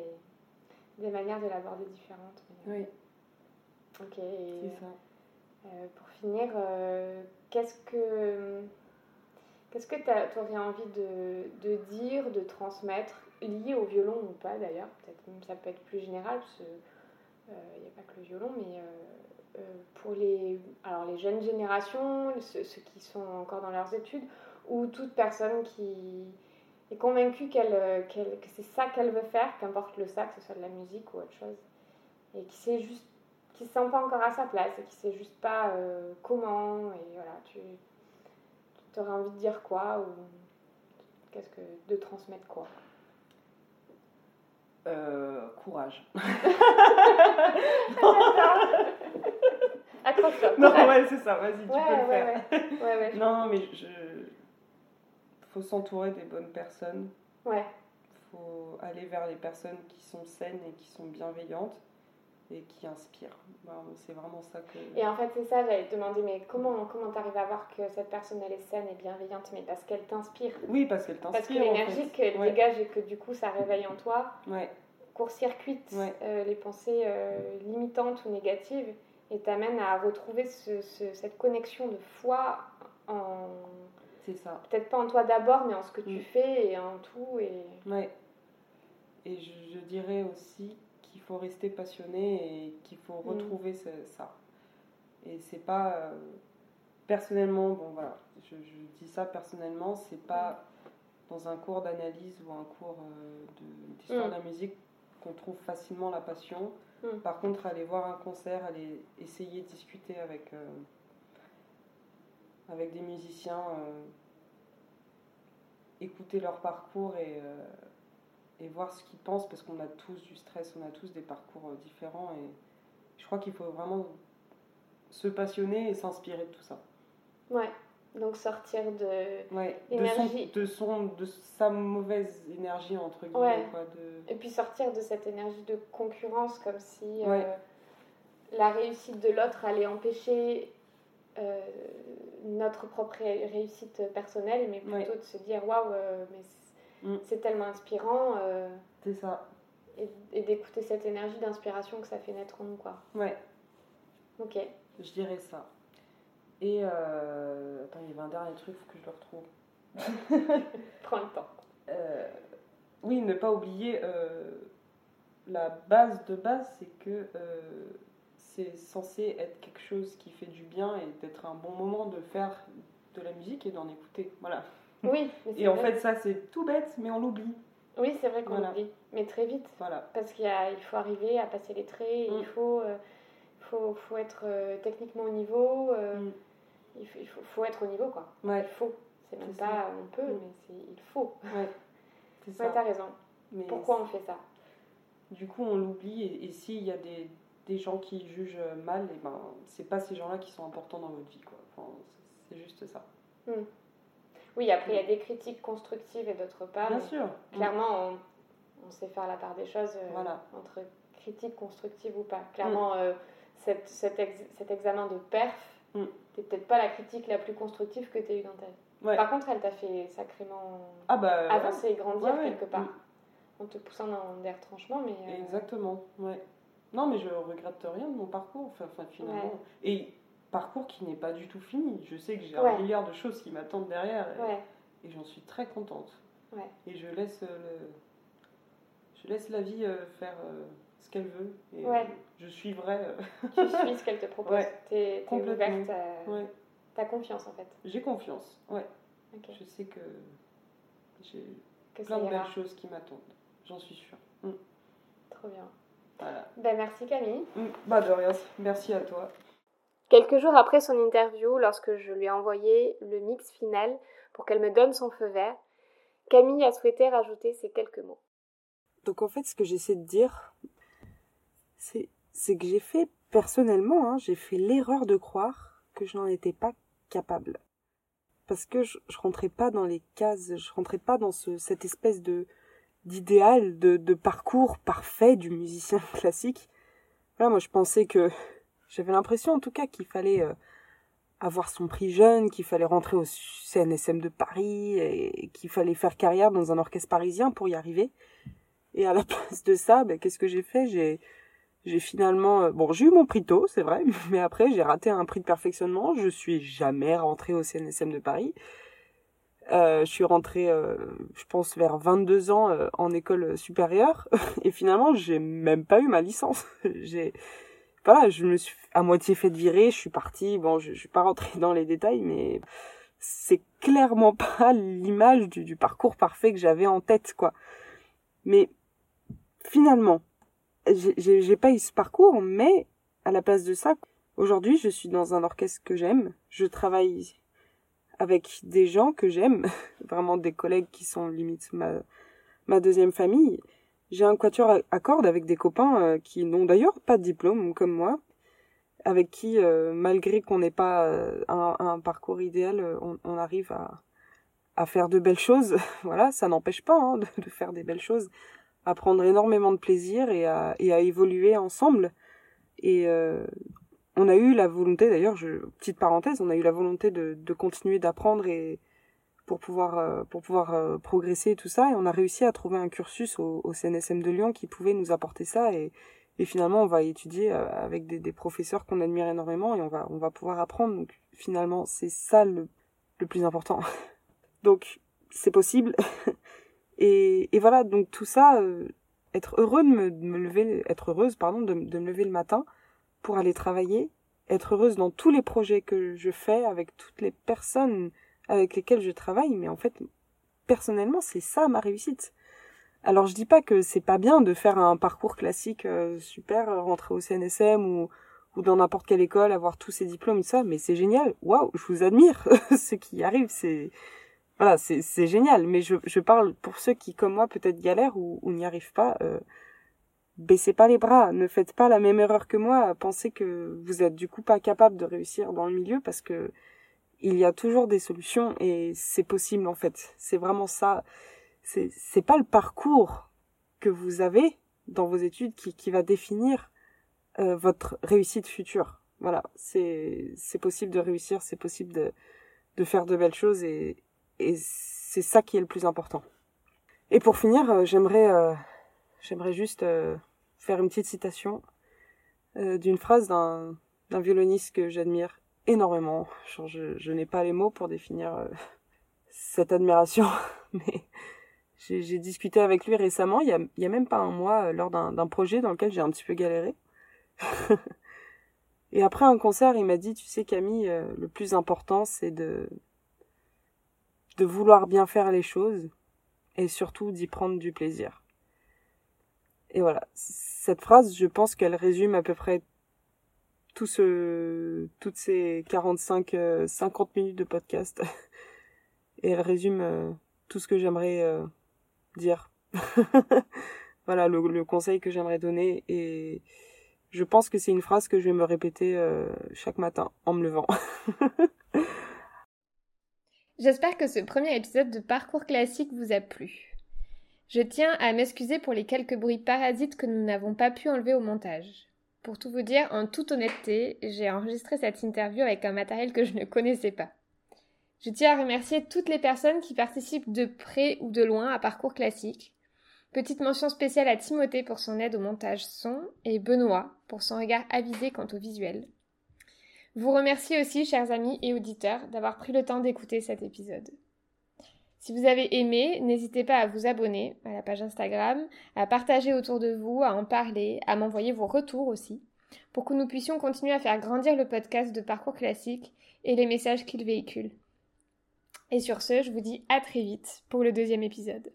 Speaker 2: des manières de l'aborder différentes. mais-
Speaker 1: Oui,
Speaker 2: Ok. et,
Speaker 1: c'est ça.
Speaker 2: euh, pour finir, qu'est-ce que qu'est-ce que tu aurais envie de, de dire, de transmettre, lié au violon ou pas d'ailleurs? Peut-être même ça peut être plus général, parce qu'il n'y a pas que le violon, mais euh, euh, pour les, alors les jeunes générations, ceux, qui sont encore dans leurs études, ou toute personne qui est convaincue qu'elle, euh, qu'elle- que c'est ça qu'elle veut faire, qu'importe le ça, que ce soit de la musique ou autre chose, et qui sait juste qui se sent pas encore à sa place et qui sait juste pas euh, comment et voilà tu tu aurais envie de dire quoi ou qu'est-ce que de transmettre quoi?
Speaker 1: Euh, courage. [laughs] [laughs]
Speaker 2: accroche-toi
Speaker 1: non, ouais, c'est ça, vas-y, tu
Speaker 2: ouais,
Speaker 1: peux le
Speaker 2: ouais,
Speaker 1: faire.
Speaker 2: ouais [laughs]
Speaker 1: Non, mais je. Faut s'entourer des bonnes personnes.
Speaker 2: ouais
Speaker 1: faut aller vers les personnes qui sont saines et qui sont bienveillantes et qui inspirent. Voilà, c'est vraiment ça que.
Speaker 2: et en fait c'est ça j'allais te demander mais comment comment t'arrives à voir que cette personne elle est saine et bienveillante mais parce qu'elle t'inspire?
Speaker 1: Oui, parce qu'elle
Speaker 2: parce que
Speaker 1: t'inspire.
Speaker 2: l'énergie qu'elle
Speaker 1: Ouais.
Speaker 2: dégage et que du coup ça réveille en toi
Speaker 1: Ouais,
Speaker 2: court-circuite
Speaker 1: Ouais.
Speaker 2: euh, les pensées euh, limitantes ou négatives et t'amène à retrouver ce- ce- cette connexion de foi en
Speaker 1: c'est ça.
Speaker 2: peut-être pas en toi d'abord mais en ce que tu
Speaker 1: Mm.
Speaker 2: fais et en tout et
Speaker 1: Ouais. Et je, je dirais aussi faut rester passionné et qu'il faut
Speaker 2: Mm.
Speaker 1: retrouver ça. Et c'est pas. euh, personnellement, bon voilà, je, je dis ça personnellement, c'est pas dans un cours d'analyse ou un cours euh, de- d'histoire
Speaker 2: Mm.
Speaker 1: de la musique qu'on trouve facilement la passion.
Speaker 2: Mm.
Speaker 1: Par contre, aller voir un concert, aller essayer de discuter avec, euh, avec des musiciens, écouter leur parcours et, et voir ce qu'ils pensent, parce qu'on a tous du stress, on a tous des parcours euh, différents. Et je crois qu'il faut vraiment se passionner et s'inspirer de tout ça.
Speaker 2: ouais donc sortir de
Speaker 1: Ouais, de, son, de, son, de sa mauvaise énergie, entre guillemets.
Speaker 2: Ouais.
Speaker 1: Quoi, de...
Speaker 2: et puis sortir de cette énergie de concurrence comme si euh, la réussite de l'autre allait empêcher euh, notre propre ré- réussite personnelle mais plutôt de se dire waouh mais c'est-
Speaker 1: Mm.
Speaker 2: c'est tellement inspirant euh,
Speaker 1: C'est ça.
Speaker 2: et, et d'écouter cette énergie d'inspiration que ça fait naître en nous quoi
Speaker 1: Ouais,
Speaker 2: ok
Speaker 1: je dirais ça. Et euh... attends, il y avait un dernier truc, faut que je le retrouve. [laughs]
Speaker 2: prends le temps
Speaker 1: Euh, oui, ne pas oublier euh, la base de base, c'est que c'est censé être quelque chose qui fait du bien et d'être un bon moment de faire de la musique et d'en écouter. Voilà.
Speaker 2: Oui [laughs] mais c'est
Speaker 1: Et en
Speaker 2: vrai.
Speaker 1: fait, ça, c'est tout bête, mais on l'oublie.
Speaker 2: oui c'est vrai qu'on
Speaker 1: Voilà.
Speaker 2: oublie mais très vite
Speaker 1: Voilà.
Speaker 2: parce qu'il il faut arriver à passer les traits et
Speaker 1: Mm.
Speaker 2: il faut euh, faut, faut être euh, techniquement au niveau euh,
Speaker 1: Mm.
Speaker 2: il, faut, il faut, faut être au niveau quoi
Speaker 1: Ouais,
Speaker 2: il faut c'est même pas on peut
Speaker 1: Mm.
Speaker 2: mais c'est il faut [laughs]
Speaker 1: ouais. C'est
Speaker 2: ouais t'as raison
Speaker 1: Mais
Speaker 2: pourquoi on fait ça?
Speaker 1: Du coup, on l'oublie. Et, et s'il y a des, des gens qui jugent mal, et ben, c'est pas ces gens-là qui sont importants dans votre vie. Quoi. Enfin, c'est c'est juste ça.
Speaker 2: Oui après il y a des critiques constructives et d'autres pas
Speaker 1: Bien sûr.
Speaker 2: clairement on, on sait faire la part des choses euh,
Speaker 1: Voilà.
Speaker 2: entre critiques constructives ou pas clairement euh, cette, cet, ex- cet examen de perf
Speaker 1: Mm.
Speaker 2: c'est peut-être pas la critique la plus constructive que tu eu dans ta vie
Speaker 1: Ouais.
Speaker 2: par contre elle t'a fait sacrément
Speaker 1: Ah bah. ouais.
Speaker 2: avancer et grandir
Speaker 1: Ouais,
Speaker 2: quelque part
Speaker 1: Mm.
Speaker 2: en te poussant dans des retranchements mais euh,
Speaker 1: Exactement, ouais. Non, mais je regrette rien de mon parcours, enfin, finalement. Et parcours qui n'est pas du tout fini. Je sais que j'ai
Speaker 2: Ouais.
Speaker 1: un milliard de choses qui m'attendent derrière et,
Speaker 2: ouais
Speaker 1: et j'en suis très contente.
Speaker 2: Ouais.
Speaker 1: Et je laisse, euh, le... je laisse la vie euh, faire euh, ce qu'elle veut. Et je suivrai. [laughs]
Speaker 2: tu suis ce qu'elle te propose ouverte à-
Speaker 1: ouais.
Speaker 2: t'as confiance en fait
Speaker 1: J'ai confiance, ouais. Je sais que j'ai plein de belles choses qui m'attendent. J'en suis sûre. Mm.
Speaker 2: trop bien
Speaker 1: Voilà.
Speaker 2: ben merci Camille
Speaker 1: Mm. Bah de rien, merci à toi.
Speaker 2: Quelques jours après son interview, lorsque je lui ai envoyé le mix final pour qu'elle me donne son feu vert, Camille a souhaité rajouter ces quelques mots.
Speaker 3: Donc en fait, ce que j'essaie de dire, c'est c'est que j'ai fait personnellement, hein, j'ai fait l'erreur de croire que je n'en étais pas capable. Parce que je, je rentrais pas dans les cases, je rentrais pas dans ce, cette espèce de d'idéal, de, de parcours parfait du musicien [laughs] classique. Voilà, moi je pensais que j'avais l'impression en tout cas qu'il fallait euh,
Speaker 1: avoir son prix jeune, qu'il fallait rentrer au CNSM de Paris et qu'il fallait faire carrière dans un orchestre parisien pour y arriver. Et à la [laughs] place de ça, ben, qu'est-ce que j'ai fait? J'ai finalement euh, bon j'ai eu mon prix tôt c'est vrai [laughs] mais après j'ai raté un prix de perfectionnement. Je suis jamais rentrée au CNSM de Paris. Euh, je suis rentrée je pense vers 22 ans en école supérieure. [laughs] Et finalement j'ai même pas eu ma licence. J'ai voilà je me suis à moitié fait virer je suis partie bon je, je suis pas rentrée dans les détails mais c'est clairement [laughs] pas l'image du, du parcours parfait que j'avais en tête quoi mais finalement j'ai pas eu ce parcours, mais à la place de ça, aujourd'hui, je suis dans un orchestre que j'aime. Je travaille avec des gens que j'aime, [laughs] vraiment des collègues qui sont limite ma, ma deuxième famille. J'ai un quatuor à cordes avec des copains euh, qui n'ont d'ailleurs pas de diplôme comme moi, avec qui, euh, malgré qu'on n'ait pas euh, un, parcours idéal, on, arrive à, faire de belles choses. [laughs] voilà, ça n'empêche pas hein, de, faire des belles choses à prendre énormément de plaisir et à, évoluer ensemble. Et on a eu la volonté, d'ailleurs, petite parenthèse, on a eu la volonté de, de continuer d'apprendre et pour pouvoir, euh, pour pouvoir euh, progresser et tout ça. Et on a réussi à trouver un cursus au, CNSM de Lyon qui pouvait nous apporter ça. Et, et finalement, on va étudier euh, avec des, professeurs qu'on admire énormément et on va, on va pouvoir apprendre. Donc finalement, c'est ça le, le plus important. [laughs] Donc c'est possible. [laughs] Et, et voilà, donc tout ça, être heureux de me, lever, être heureuse, pardon, de me lever le matin pour aller travailler, être heureuse dans tous les projets que je fais, avec toutes les personnes avec lesquelles je travaille, mais en fait, personnellement, c'est ça ma réussite. Alors je dis pas que c'est pas bien de faire un parcours classique euh, super, rentrer au CNSM ou, dans n'importe quelle école, avoir tous ces diplômes et ça, mais c'est génial. Waouh, je vous admire. [laughs] Ce qui arrive, c'est voilà, c'est génial. Mais je, parle pour ceux qui, comme moi, peut-être galèrent ou, ou n'y arrivent pas. Euh, baissez pas les bras, ne faites pas la même erreur que moi, pensez que vous êtes du coup pas capable de réussir dans le milieu parce que il y a toujours des solutions et c'est possible en fait. C'est vraiment ça. C'est pas le parcours que vous avez dans vos études qui va définir euh, votre réussite future. Voilà, c'est possible de réussir, c'est possible de de faire de belles choses et c'est ça qui est le plus important. Et pour finir, euh, j'aimerais euh, j'aimerais juste faire une petite citation d'une phrase d'un violoniste que j'admire énormément. Je, n'ai pas les mots pour définir euh, [laughs] cette admiration, [laughs] mais j'ai discuté avec lui récemment, il y a, même pas un mois, euh, lors d'un projet dans lequel j'ai un petit peu galéré. [laughs] Et après un concert, il m'a dit, tu sais Camille, le plus important, c'est de de vouloir bien faire les choses et surtout d'y prendre du plaisir. Et voilà, cette phrase, je pense qu'elle résume à peu près tout ce, toutes ces 45, 50 minutes de podcast. [laughs] Et elle résume euh, tout ce que j'aimerais euh, dire. [laughs] voilà le, le, conseil que j'aimerais donner. Et je pense que c'est une phrase que je vais me répéter euh, chaque matin en me levant. [laughs]
Speaker 2: J'espère que ce premier épisode de Parcours classique vous a plu. Je tiens à m'excuser pour les quelques bruits parasites que nous n'avons pas pu enlever au montage. Pour tout vous dire, en toute honnêteté, j'ai enregistré cette interview avec un matériel que je ne connaissais pas. Je tiens à remercier toutes les personnes qui participent de près ou de loin à Parcours classique. Petite mention spéciale à Timothée pour son aide au montage son et Benoît pour son regard avisé quant au visuel. Vous remercie aussi, chers amis et auditeurs, d'avoir pris le temps d'écouter cet épisode. Si vous avez aimé, n'hésitez pas à vous abonner à la page Instagram, à partager autour de vous, à en parler, à m'envoyer vos retours aussi, pour que nous puissions continuer à faire grandir le podcast de Parcours Classique et les messages qu'il véhicule. Et sur ce, je vous dis à très vite pour le deuxième épisode.